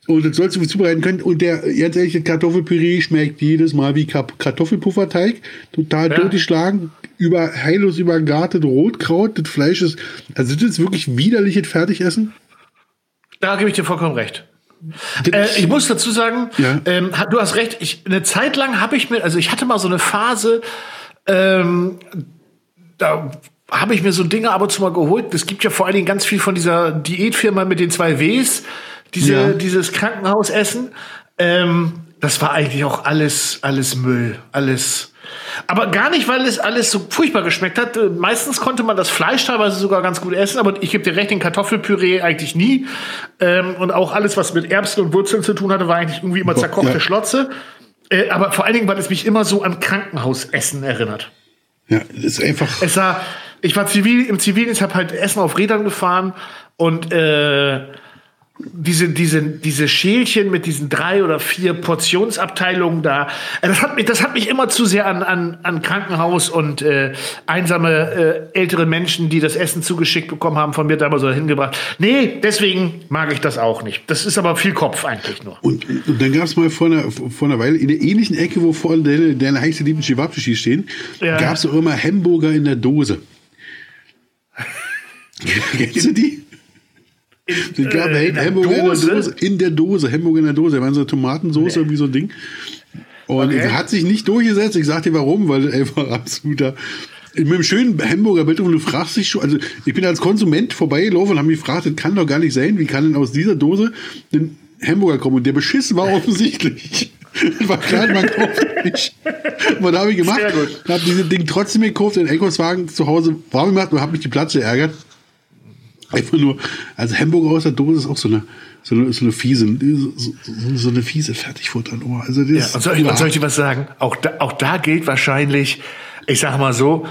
Und das sollst du zubereiten können. Und der, ganz ehrlich, das Kartoffelpüree schmeckt jedes Mal wie Kartoffelpufferteig. Total Ja. totgeschlagen, über, heillos übergartet Rotkraut. Das Fleisch ist, also das ist wirklich widerliches Fertigessen. Da gebe ich dir vollkommen recht. Äh, ich muss dazu sagen, Ja. ähm, du hast recht, ich, eine Zeit lang habe ich mir, also ich hatte mal so eine Phase, ähm, da habe ich mir so Dinge ab und zu mal geholt. Es gibt ja vor allen Dingen ganz viel von dieser Diätfirma mit den zwei Ws, diese, Ja. dieses Krankenhausessen. Ähm, das war eigentlich auch alles, alles Müll, alles. Aber gar nicht, weil es alles so furchtbar geschmeckt hat. Äh, Meistens konnte man das Fleisch teilweise sogar ganz gut essen, aber ich gebe dir recht, den Kartoffelpüree eigentlich nie. Ähm, und auch alles, was mit Erbsen und Wurzeln zu tun hatte, war eigentlich irgendwie immer zerkochte ja. Schlotze. Äh, aber vor allen Dingen, weil es mich immer so an Krankenhausessen erinnert. ja, das ist einfach. Es war, ich war zivil, im Zivildienst, habe halt Essen auf Rädern gefahren und äh, diese, diese, diese Schälchen mit diesen drei oder vier Portionsabteilungen da, äh, das hat mich, das hat mich immer zu sehr an, an, an Krankenhaus und äh, einsame äh, ältere Menschen, die das Essen zugeschickt bekommen haben, von mir damals so hingebracht. Nee, deswegen mag ich das auch nicht. Das ist aber viel Kopf eigentlich nur. Und, und dann gab es mal vor einer, vor einer Weile in der ähnlichen Ecke, wo vorne deine, deine heiße lieben Chewabchichi stehen, Ja. gab es auch immer Hamburger in der Dose. *laughs* Kennst du die? Es gab äh, in Hamburger in der Dose. In der Dose. Hamburger in der Dose. Da waren so Tomatensauce wie so ein Ding. Und Okay. hat sich nicht durchgesetzt. Ich sag dir warum, weil einfach absoluter. Mit einem schönen Hamburger Bild und du fragst dich schon, also ich bin als Konsument vorbeigelaufen und habe mich gefragt, das kann doch gar nicht sein, wie kann denn aus dieser Dose ein Hamburger kommen? Und der Beschiss war offensichtlich. Das *laughs* war klar, man kauft nicht. Da habe ich gemacht, habe dieses Ding trotzdem gekauft, den Einkaufswagen zu Hause warm gemacht und habe mich die Platze geärgert. Einfach nur, also Hamburger aus der Dose ist auch so eine, so eine, so eine fiese, so, so, eine fiese Fertigfutter. Oh, also das, Ja, und soll, ich, und soll ich dir was sagen? Auch da, auch da gilt wahrscheinlich, ich sag mal so,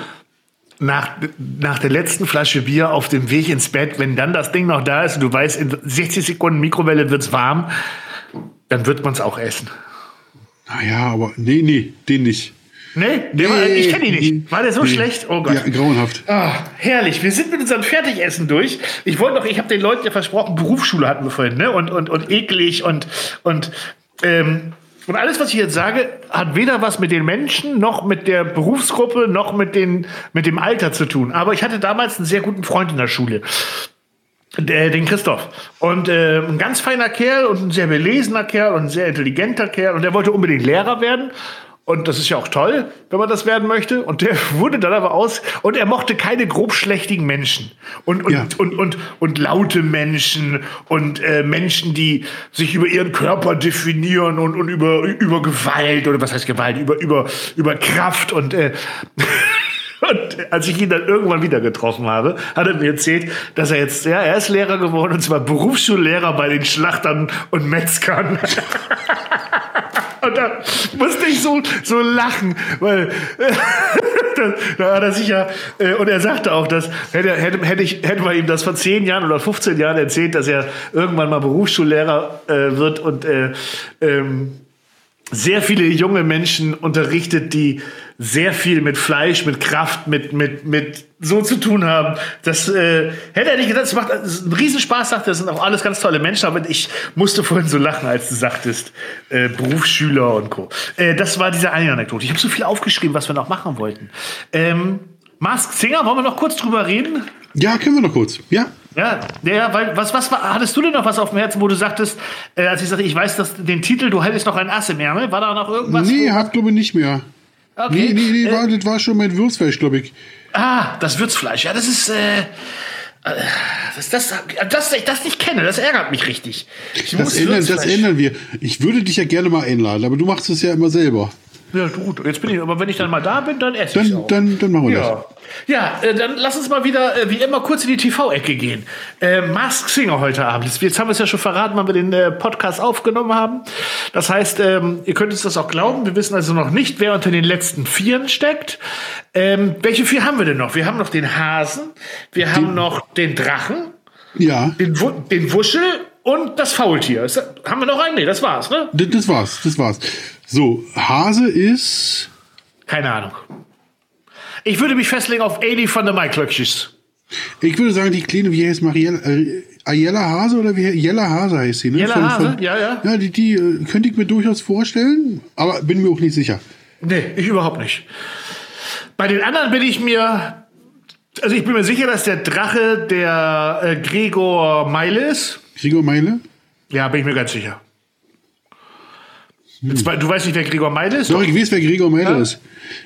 nach, nach der letzten Flasche Bier auf dem Weg ins Bett, wenn dann das Ding noch da ist und du weißt, in 60 Sekunden Mikrowelle wird's warm, dann wird man's auch essen. Naja, aber nee, nee, den nicht. Nee, der war, ich kenne ihn nicht. War der so Nee. schlecht? Oh Gott. Ja, grauenhaft. Ah, herrlich. Wir sind mit unserem Fertigessen durch. Ich wollte noch, ich habe den Leuten ja versprochen, Berufsschule hatten wir vorhin, ne? Und, und, und eklig und, und, ähm, und alles, was ich jetzt sage, hat weder was mit den Menschen, noch mit der Berufsgruppe, noch mit, den, mit dem Alter zu tun. Aber ich hatte damals einen sehr guten Freund in der Schule. Der, den Christoph. Und äh, ein ganz feiner Kerl und ein sehr belesener Kerl und ein sehr intelligenter Kerl. Und der wollte unbedingt Lehrer werden. Und das ist ja auch toll, wenn man das werden möchte. Und der *laughs* wurde dann aber aus. Und er mochte keine grobschlächtigen Menschen. Und, und, Ja. und, und, und laute Menschen und äh, Menschen, die sich über ihren Körper definieren und, und über, über Gewalt oder was heißt Gewalt, über, über, über Kraft und äh, *laughs* Und als ich ihn dann irgendwann wieder getroffen habe, hat er mir erzählt, dass er jetzt, ja, er ist Lehrer geworden, und zwar Berufsschullehrer bei den Schlachtern und Metzgern. *laughs* Da musste ich so, so lachen, weil *laughs* da, da hat er sich ja, äh, und er sagte auch, dass hätte, hätte, hätte, ich, hätte man ihm das vor 10 Jahren oder 15 Jahren erzählt, dass er irgendwann mal Berufsschullehrer äh, wird und äh, ähm, sehr viele junge Menschen unterrichtet, die sehr viel mit Fleisch, mit Kraft, mit, mit, mit so zu tun haben. Das äh, hätte er nicht gedacht. Es macht es ist ein Riesenspaß, sagt er. Das sind auch alles ganz tolle Menschen. Aber ich musste vorhin so lachen, als du sagtest, äh, Berufsschüler und Co. Äh, das war diese eine Anekdote. Ich habe so viel aufgeschrieben, was wir noch machen wollten. Ähm, Mask Singer, wollen wir noch kurz drüber reden? Ja, können wir noch kurz. Ja. Ja, ja, weil was, was war, hattest du denn noch was auf dem Herzen, wo du sagtest, äh, als ich sagte, ich weiß dass den Titel, du hättest noch ein Ass im Ärmel, war da noch irgendwas? Nee, hat glaube ich nicht mehr. okay. Nee, nee, nee, äh, war, das war schon mein Würzfleisch, glaube ich. Ah, das Würzfleisch, ja, das ist, äh, äh, das, das, dass ich das nicht kenne, das ärgert mich richtig. Ich Das ändern, das ändern wir. Ich würde dich ja gerne mal einladen, aber du machst es ja immer selber. Ja, gut. Jetzt bin ich, aber wenn ich dann mal da bin, dann esse ich Dann, dann, dann machen wir ja. Ja, äh, dann lass uns mal wieder, äh, wie immer, kurz in die TV-Ecke gehen. Äh, Mask Singer heute Abend. Jetzt, haben wir es ja schon verraten, wann wir den äh, Podcast aufgenommen haben. Das heißt, ähm, ihr könnt uns das auch glauben. Wir wissen also noch nicht, wer unter den letzten Vieren steckt. Ähm, welche vier haben wir denn noch? Wir haben noch den Hasen, wir haben noch den Drachen, das. Ja, den, Wu den Wuschel und das Faultier. Ist, das- haben wir noch einen? Nee, das war's, ne? das, das war's, das war's. So, Hase ist. Keine Ahnung. Ich würde mich festlegen auf Edi von der Maiklöckchis. Ich würde sagen, die Kleine, wie heißt Mariella? Äh, Ayella Hase oder wie Jella Hase heißt sie, ne? Jella Hase, ja, ja. Ja, die, die äh, könnte ich mir durchaus vorstellen, aber bin mir auch nicht sicher. Nee, ich überhaupt nicht. Bei den anderen bin ich mir. Also ich bin mir sicher, dass der Drache der äh, Gregor Meile ist. Gregor Meile? Ja, bin ich mir ganz sicher. Jetzt, wei- du weißt nicht, wer Gregor Meile ist? Doch, ich weiß, wer Gregor Meile Ja? ist.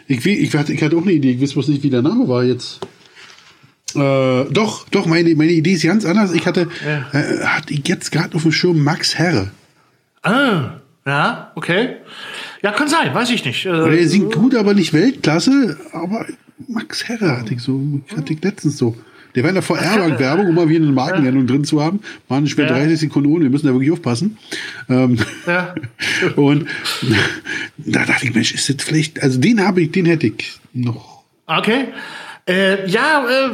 Ich, ich, hatte, ich hatte auch eine Idee, ich weiß bloß nicht, wie der Name war jetzt. Äh, doch, doch, meine, meine Idee ist ganz anders. Ich hatte, Ja. äh, hatte ich jetzt gerade auf dem Schirm Max Herre. Ah, ja, okay. Ja, kann sein, weiß ich nicht. Äh, singt gut, aber nicht Weltklasse. Aber Max Herre hatte ich so, hatte ich letztens so. Der war in der VR-Werbung, um mal wieder eine Markennennung drin zu haben. Waren nicht mehr Ja. 30 Sekunden ohne, wir müssen da wirklich aufpassen. Ähm, Ja. *laughs* Und da dachte ich, Mensch, ist das vielleicht, also den habe ich, den hätte ich noch. okay. Äh, ja, äh,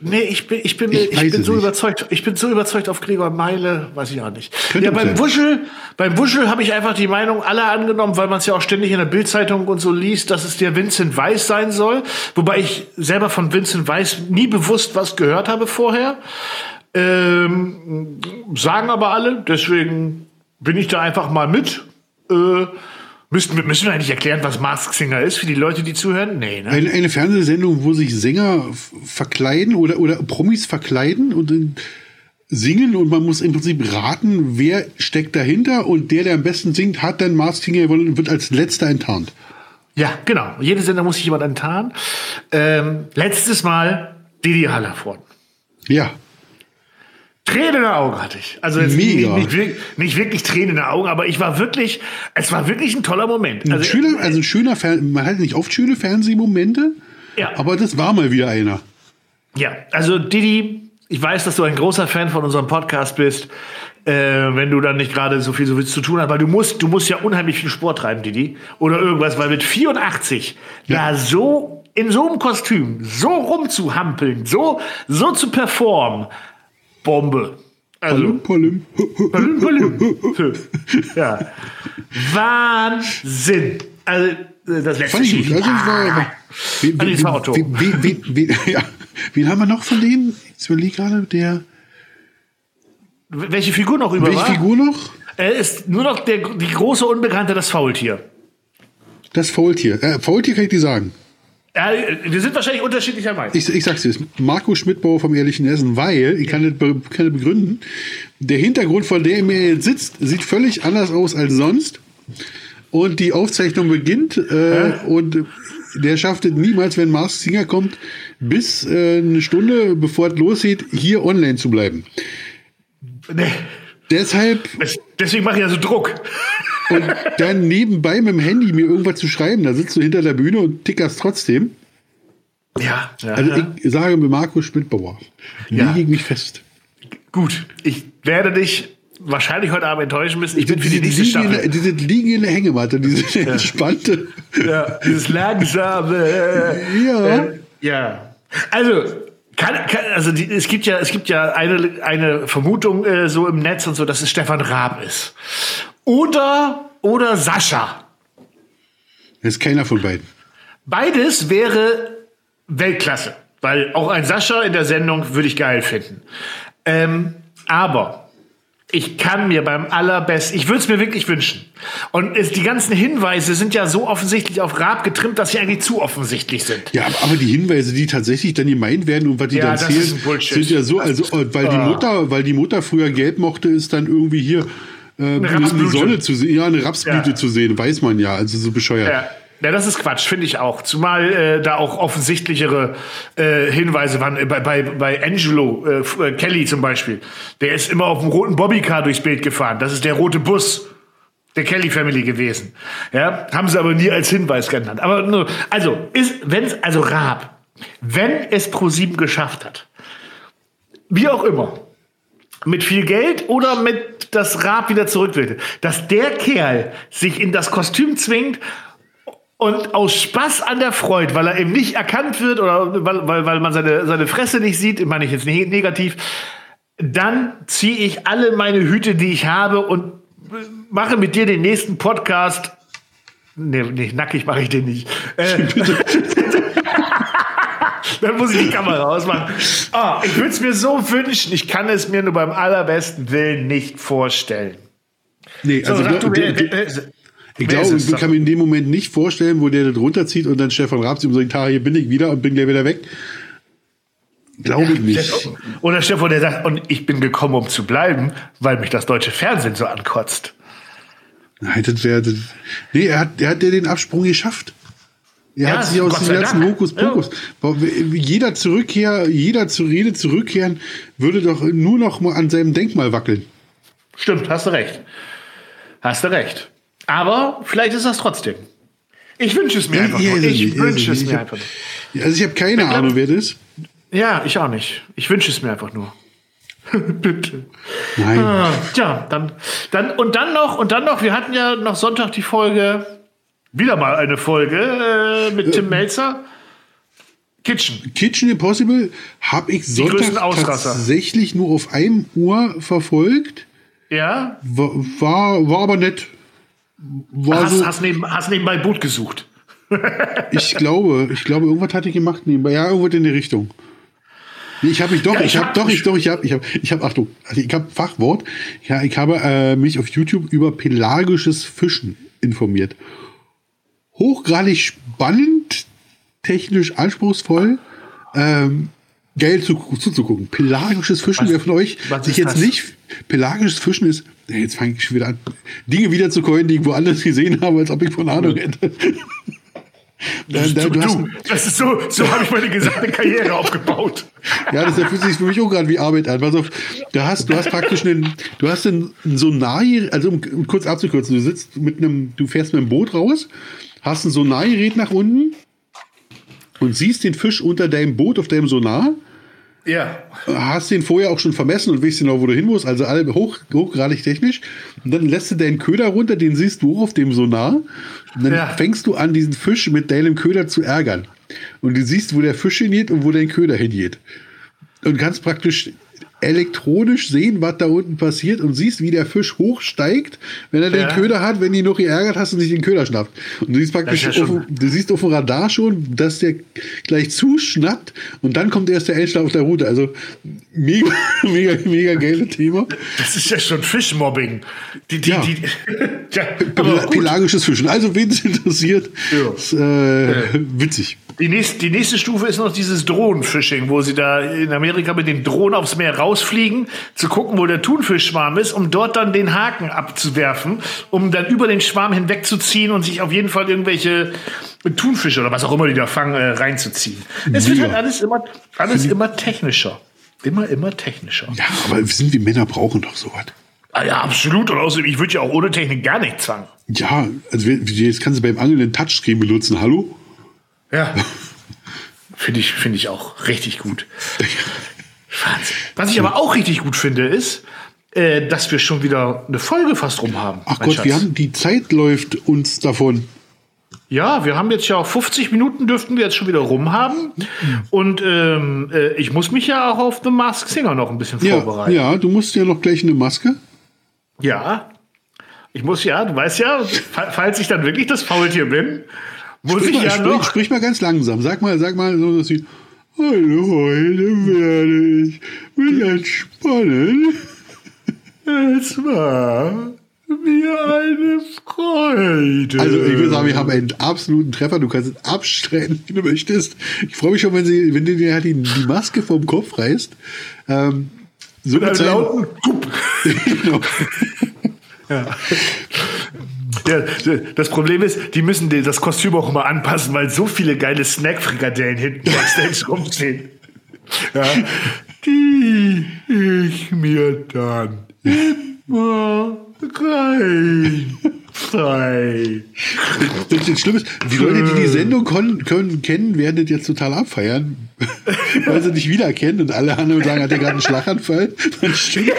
nee, ich bin, ich bin, Ich ich, bin so nicht. überzeugt. Ich bin so überzeugt auf Gregor Meile, weiß ich auch nicht. Könnte ja, beim sein. Wuschel, beim Wuschel habe ich einfach die Meinung aller angenommen, weil man es ja auch ständig in der Bildzeitung und so liest, dass es der Vincent Weiss sein soll. Wobei ich selber von Vincent Weiss nie bewusst was gehört habe vorher. Ähm, sagen aber alle, deswegen bin ich da einfach mal mit. Äh, müssen, wir- müssen wir eigentlich erklären, was Mask Singer ist für die Leute, die zuhören? Nee, ne? Eine, eine Fernsehsendung, wo sich Sänger verkleiden oder, oder Promis verkleiden und dann singen und man muss im Prinzip raten, wer steckt dahinter und der, der am besten singt, hat dann Mars Singer gewonnen und wird als letzter enttarnt. Ja, genau. Jede Sender muss sich jemand enttarnen. Ähm, letztes Mal Didi Hallervorden. Ja. Tränen in den Augen hatte ich. Also jetzt Mega. Nicht, nicht, wirklich- nicht wirklich Tränen in den Augen, aber ich war wirklich, es war wirklich ein toller Moment. Ein Also, schöner, also ein schöner Fern man hat nicht oft schöne Fernsehmomente, Ja. aber das war mal wieder einer. ja, also Didi, ich weiß, dass du ein großer Fan von unserem Podcast bist. Äh, wenn du dann nicht gerade so viel so viel zu tun hast, weil du musst, du musst ja unheimlich viel Sport treiben, Didi, oder irgendwas, weil mit 84 Ja. da so in so einem Kostüm so rumzuhampeln, so so zu performen, Bombe. Also Polim, polim. Balloon, Balloon. ja. Wahnsinn. Also, das letzte Fand ich. Also, war, An dieses Auto. wie, wie, ja. Wen haben wir noch von denen? Jetzt überlege gerade, der. Welche Figur noch über Welche war? Figur noch? Er ist nur noch der, die große Unbekannte, das Faultier. Das Faultier. Äh, Faultier kann ich dir sagen. Ja, wir sind wahrscheinlich unterschiedlicher Meinung. Ich, ich sag's dir, Marco Schmidtbauer vom Ehrlichen Essen, weil, ich kann das, be, kann das begründen, der Hintergrund, vor dem er jetzt sitzt, sieht völlig anders aus als sonst. Und die Aufzeichnung beginnt äh, und der schafft es niemals, wenn Mars Singer kommt, bis äh, eine Stunde bevor es losgeht, hier online zu bleiben. Nee. Deshalb Deswegen mache ich ja so Druck. Und dann nebenbei mit dem Handy mir irgendwas zu schreiben, da sitzt du hinter der Bühne und tickerst trotzdem. Ja, ja, Also ja. ich sage mir Marco Schmidtbauer, Ja. lege ich mich fest. Gut. Ich werde dich wahrscheinlich heute Abend enttäuschen müssen. Ich bin für die nächste liegen in der- Staffel. Diese liegen in der Hängematte, diese entspannte. Ja, dieses langsame. *laughs* Ja. Äh, ja. Also, kann, kann, also die, es gibt ja, es gibt ja eine, eine Vermutung äh, so im Netz und so, dass es Stefan Raab ist. Oder, oder Sascha. Das ist keiner von beiden. Beides wäre Weltklasse. Weil auch ein Sascha in der Sendung würde ich geil finden. Ähm, aber ich kann mir beim allerbesten, ich würde es mir wirklich wünschen. Und es, die ganzen Hinweise sind ja so offensichtlich auf Raab getrimmt, dass sie eigentlich zu offensichtlich sind. Ja, aber, aber die Hinweise, die tatsächlich dann gemeint werden und was die Ja, dann zählen, sind ja so, also weil die Ah. Mutter, weil die Mutter früher gelb mochte, ist dann irgendwie hier äh, eine, eine Rapsblüte. Sonne zu sehen, ja, eine Rapsblüte Ja. zu sehen, weiß man ja, also so bescheuert. Ja. Ja, das ist Quatsch, finde ich auch. Zumal äh, da auch offensichtlichere äh, Hinweise waren. Äh, Bei, bei, bei Angelo äh, äh, Kelly zum Beispiel. Der ist immer auf dem roten Bobbycar durchs Bild gefahren. Das ist der rote Bus. der Kelly Family gewesen. Ja, haben sie aber nie als Hinweis genannt. Aber nur, also, ist, wenn es, also Raab, wenn es Pro7 geschafft hat, wie auch immer, mit viel Geld oder mit das Raab wieder zurück will, dass der Kerl sich in das Kostüm zwingt und aus Spaß an der Freude, weil er eben nicht erkannt wird oder weil, weil, weil man seine, seine Fresse nicht sieht, meine ich jetzt negativ, dann ziehe ich alle meine Hüte, die ich habe und mache mit dir den nächsten Podcast. Nee, nee nackig mache ich den nicht. Äh, *laughs* *laughs* dann muss ich die Kamera ausmachen. Oh, ich würde es mir so wünschen, ich kann es mir nur beim allerbesten Willen nicht vorstellen. Nee, also so, du, du, du, ich glaube, ich kann mir in dem Moment nicht vorstellen, wo der das runterzieht und dann Stefan Raab ihm sagt, hier bin ich wieder und bin gleich wieder weg. Glaube ich nicht. Oder Stefan, der sagt, und ich bin gekommen, um zu bleiben, weil mich das deutsche Fernsehen so ankotzt. Nein, das wäre. Nee, er hat, er hat ja den Absprung geschafft. Er ja, hat sich aus dem ganzen Hokuspokus. Ja. Jeder Zurückkehr, jeder zur Rede zurückkehren, würde doch nur noch mal an seinem Denkmal wackeln. Stimmt, hast du recht. Hast du recht. Aber vielleicht ist das trotzdem. Ich wünsche es mir ja, einfach nur. Ich wünsche es mir einfach nur. Also ich habe keine Ahnung, wer das ist. Ja, ich auch nicht. Ich wünsche es mir einfach nur. *laughs* Bitte. Nein. Ah, tja, dann, dann, und dann noch, und dann noch, wir hatten ja noch Sonntag die Folge, wieder mal eine Folge äh, mit Tim Melzer. Kitchen. Kitchen Impossible habe ich Sonntag tatsächlich nur auf einem Uhr verfolgt. Ja. War, war, war aber nett. War hast, so, hast, neben, hast nebenbei Boot gesucht. *laughs* ich glaube, ich glaube, irgendwas hatte ich gemacht nebenbei. Ja, irgendwas in die Richtung. Nee, ich habe mich doch, ja, ich, ich habe hab doch, ich doch, ich habe, ich habe, ich habe, Achtung, also ich habe Fachwort. Ja, ich habe äh, mich auf YouTube über pelagisches Fischen informiert. Hochgradig spannend, technisch anspruchsvoll. Ähm, geil zu, zuzugucken. Pelagisches Fischen, was, wer von euch sich jetzt das? nicht. Pelagisches Fischen ist. Jetzt fange ich schon wieder an, Dinge wieder zu coinen, die ich woanders gesehen habe, als ob ich von Ahnung hätte. Da, da, du, du, das ist so, so habe ich meine gesamte Karriere aufgebaut. Ja, das fühlt sich für mich auch gerade wie Arbeit an. Pass auf, du hast, du hast praktisch einen, du hast einen Sonar, also um, um kurz abzukürzen, du sitzt mit einem, du fährst mit einem Boot raus, hast ein Sonargerät nach unten und siehst den Fisch unter deinem Boot auf deinem Sonar ja. Hast den vorher auch schon vermessen und weißt genau, wo du hin musst, also alle hoch, hochgradig technisch. Und dann lässt du deinen Köder runter, den siehst du auf dem Sonar. Und dann ja. fängst du an, diesen Fisch mit deinem Köder zu ärgern. Und du siehst, wo der Fisch hingeht und wo dein Köder hingeht. Und kannst praktisch elektronisch sehen, was da unten passiert und siehst, wie der Fisch hochsteigt, wenn er ja. den Köder hat, wenn die noch geärgert hast und sich den Köder schnappt. Und du siehst praktisch, ja auf, du siehst auf dem Radar schon, dass der gleich zuschnappt und dann kommt erst der Endschlag auf der Route. Also mega, *laughs* mega, mega geile Thema. Das ist ja schon Fischmobbing. Die, die, ja. Die, *laughs* ja, Pelagisches Fischen. Also, wen es interessiert, ist, äh, witzig. Die nächste, die nächste Stufe ist noch dieses Drohnenfishing, wo sie da in Amerika mit den Drohnen aufs Meer rausfliegen, zu gucken, wo der Thunfischschwarm ist, um dort dann den Haken abzuwerfen, um dann über den Schwarm hinwegzuziehen und sich auf jeden Fall irgendwelche Thunfische oder was auch immer die da fangen, äh, reinzuziehen. Es wird halt alles immer, alles immer technischer. Immer, immer technischer. Ja, aber sind wir Männer brauchen doch sowas. Ah, ja, absolut. Und außerdem, ich würde ja auch ohne Technik gar nichts fangen. Ja, also jetzt kannst du beim Angeln einen Touchscreen benutzen. Hallo? Ja. *laughs* finde ich, finde ich auch richtig gut. Wahnsinn. Was ich aber auch richtig gut finde, ist, äh, dass wir schon wieder eine Folge fast rum haben. Ach Gott, Schatz. wir haben, die Zeit läuft uns davon. Ja, wir haben jetzt ja 50 Minuten dürften wir jetzt schon wieder rum haben. Und ähm, äh, ich muss mich ja auch auf The Mask Singer noch ein bisschen ja, vorbereiten. Ja, du musst ja noch gleich eine Maske. Ja. Ich muss ja, du weißt ja, falls ich dann wirklich das Faultier bin, muss sprich ich mal, ja sprich, noch. Sprich mal ganz langsam. Sag mal, sag mal so, dass sie. Hallo, heute werde ich mich entspannen. Es war mir eine Freude. Also ich würde sagen, wir haben einen absoluten Treffer. Du kannst es abstreiten, wie du möchtest. Ich freue mich schon, wenn, sie, wenn du dir die, die Maske vom Kopf reißt. Ähm, so Mit einem lauten Kup. *laughs* genau. ja. *laughs* Ja, das Problem ist, die müssen das Kostüm auch immer anpassen, weil so viele geile Snack-Frikadellen hinten backstage rumstehen. Ja, die ich mir dann immer rein Zwei. Das, das Schlimme ist, die Leute, die die Sendung können, kennen, werden das jetzt total abfeiern, *laughs* weil sie nicht wiedererkennen und alle anderen sagen, hat er gerade einen Schlaganfall? Man stimmt.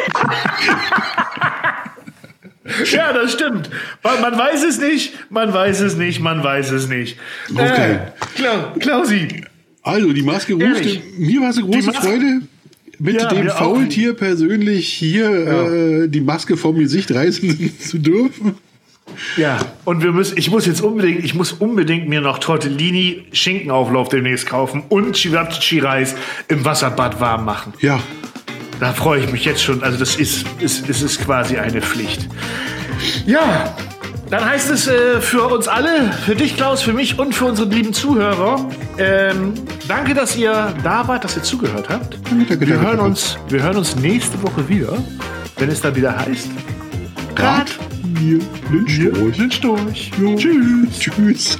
*laughs* Ja, das stimmt. Man, man weiß es nicht, man weiß es nicht, man weiß es nicht. Okay. Äh, Klau, Klausi. Also, die Maske ruft. Mir war es eine große Freude, mit Ja, dem auch. Faultier persönlich hier äh, die Maske vom Gesicht reißen *laughs* zu dürfen. Ja, und wir müssen, ich muss jetzt unbedingt, ich muss unbedingt mir noch Tortellini Schinkenauflauf demnächst kaufen und Chivapchichi-Reis im Wasserbad warm machen. Ja, Da freue ich mich jetzt schon. Also das ist, ist, ist, ist quasi eine Pflicht. Ja, dann heißt es äh, für uns alle, für dich Klaus, für mich und für unsere lieben Zuhörer, ähm, danke, dass ihr da wart, dass ihr zugehört habt. wir, hören uns, wir hören uns nächste Woche wieder, wenn es dann wieder heißt. Rat, mir, Lynch, Lynch durch. Tschüss. Tschüss.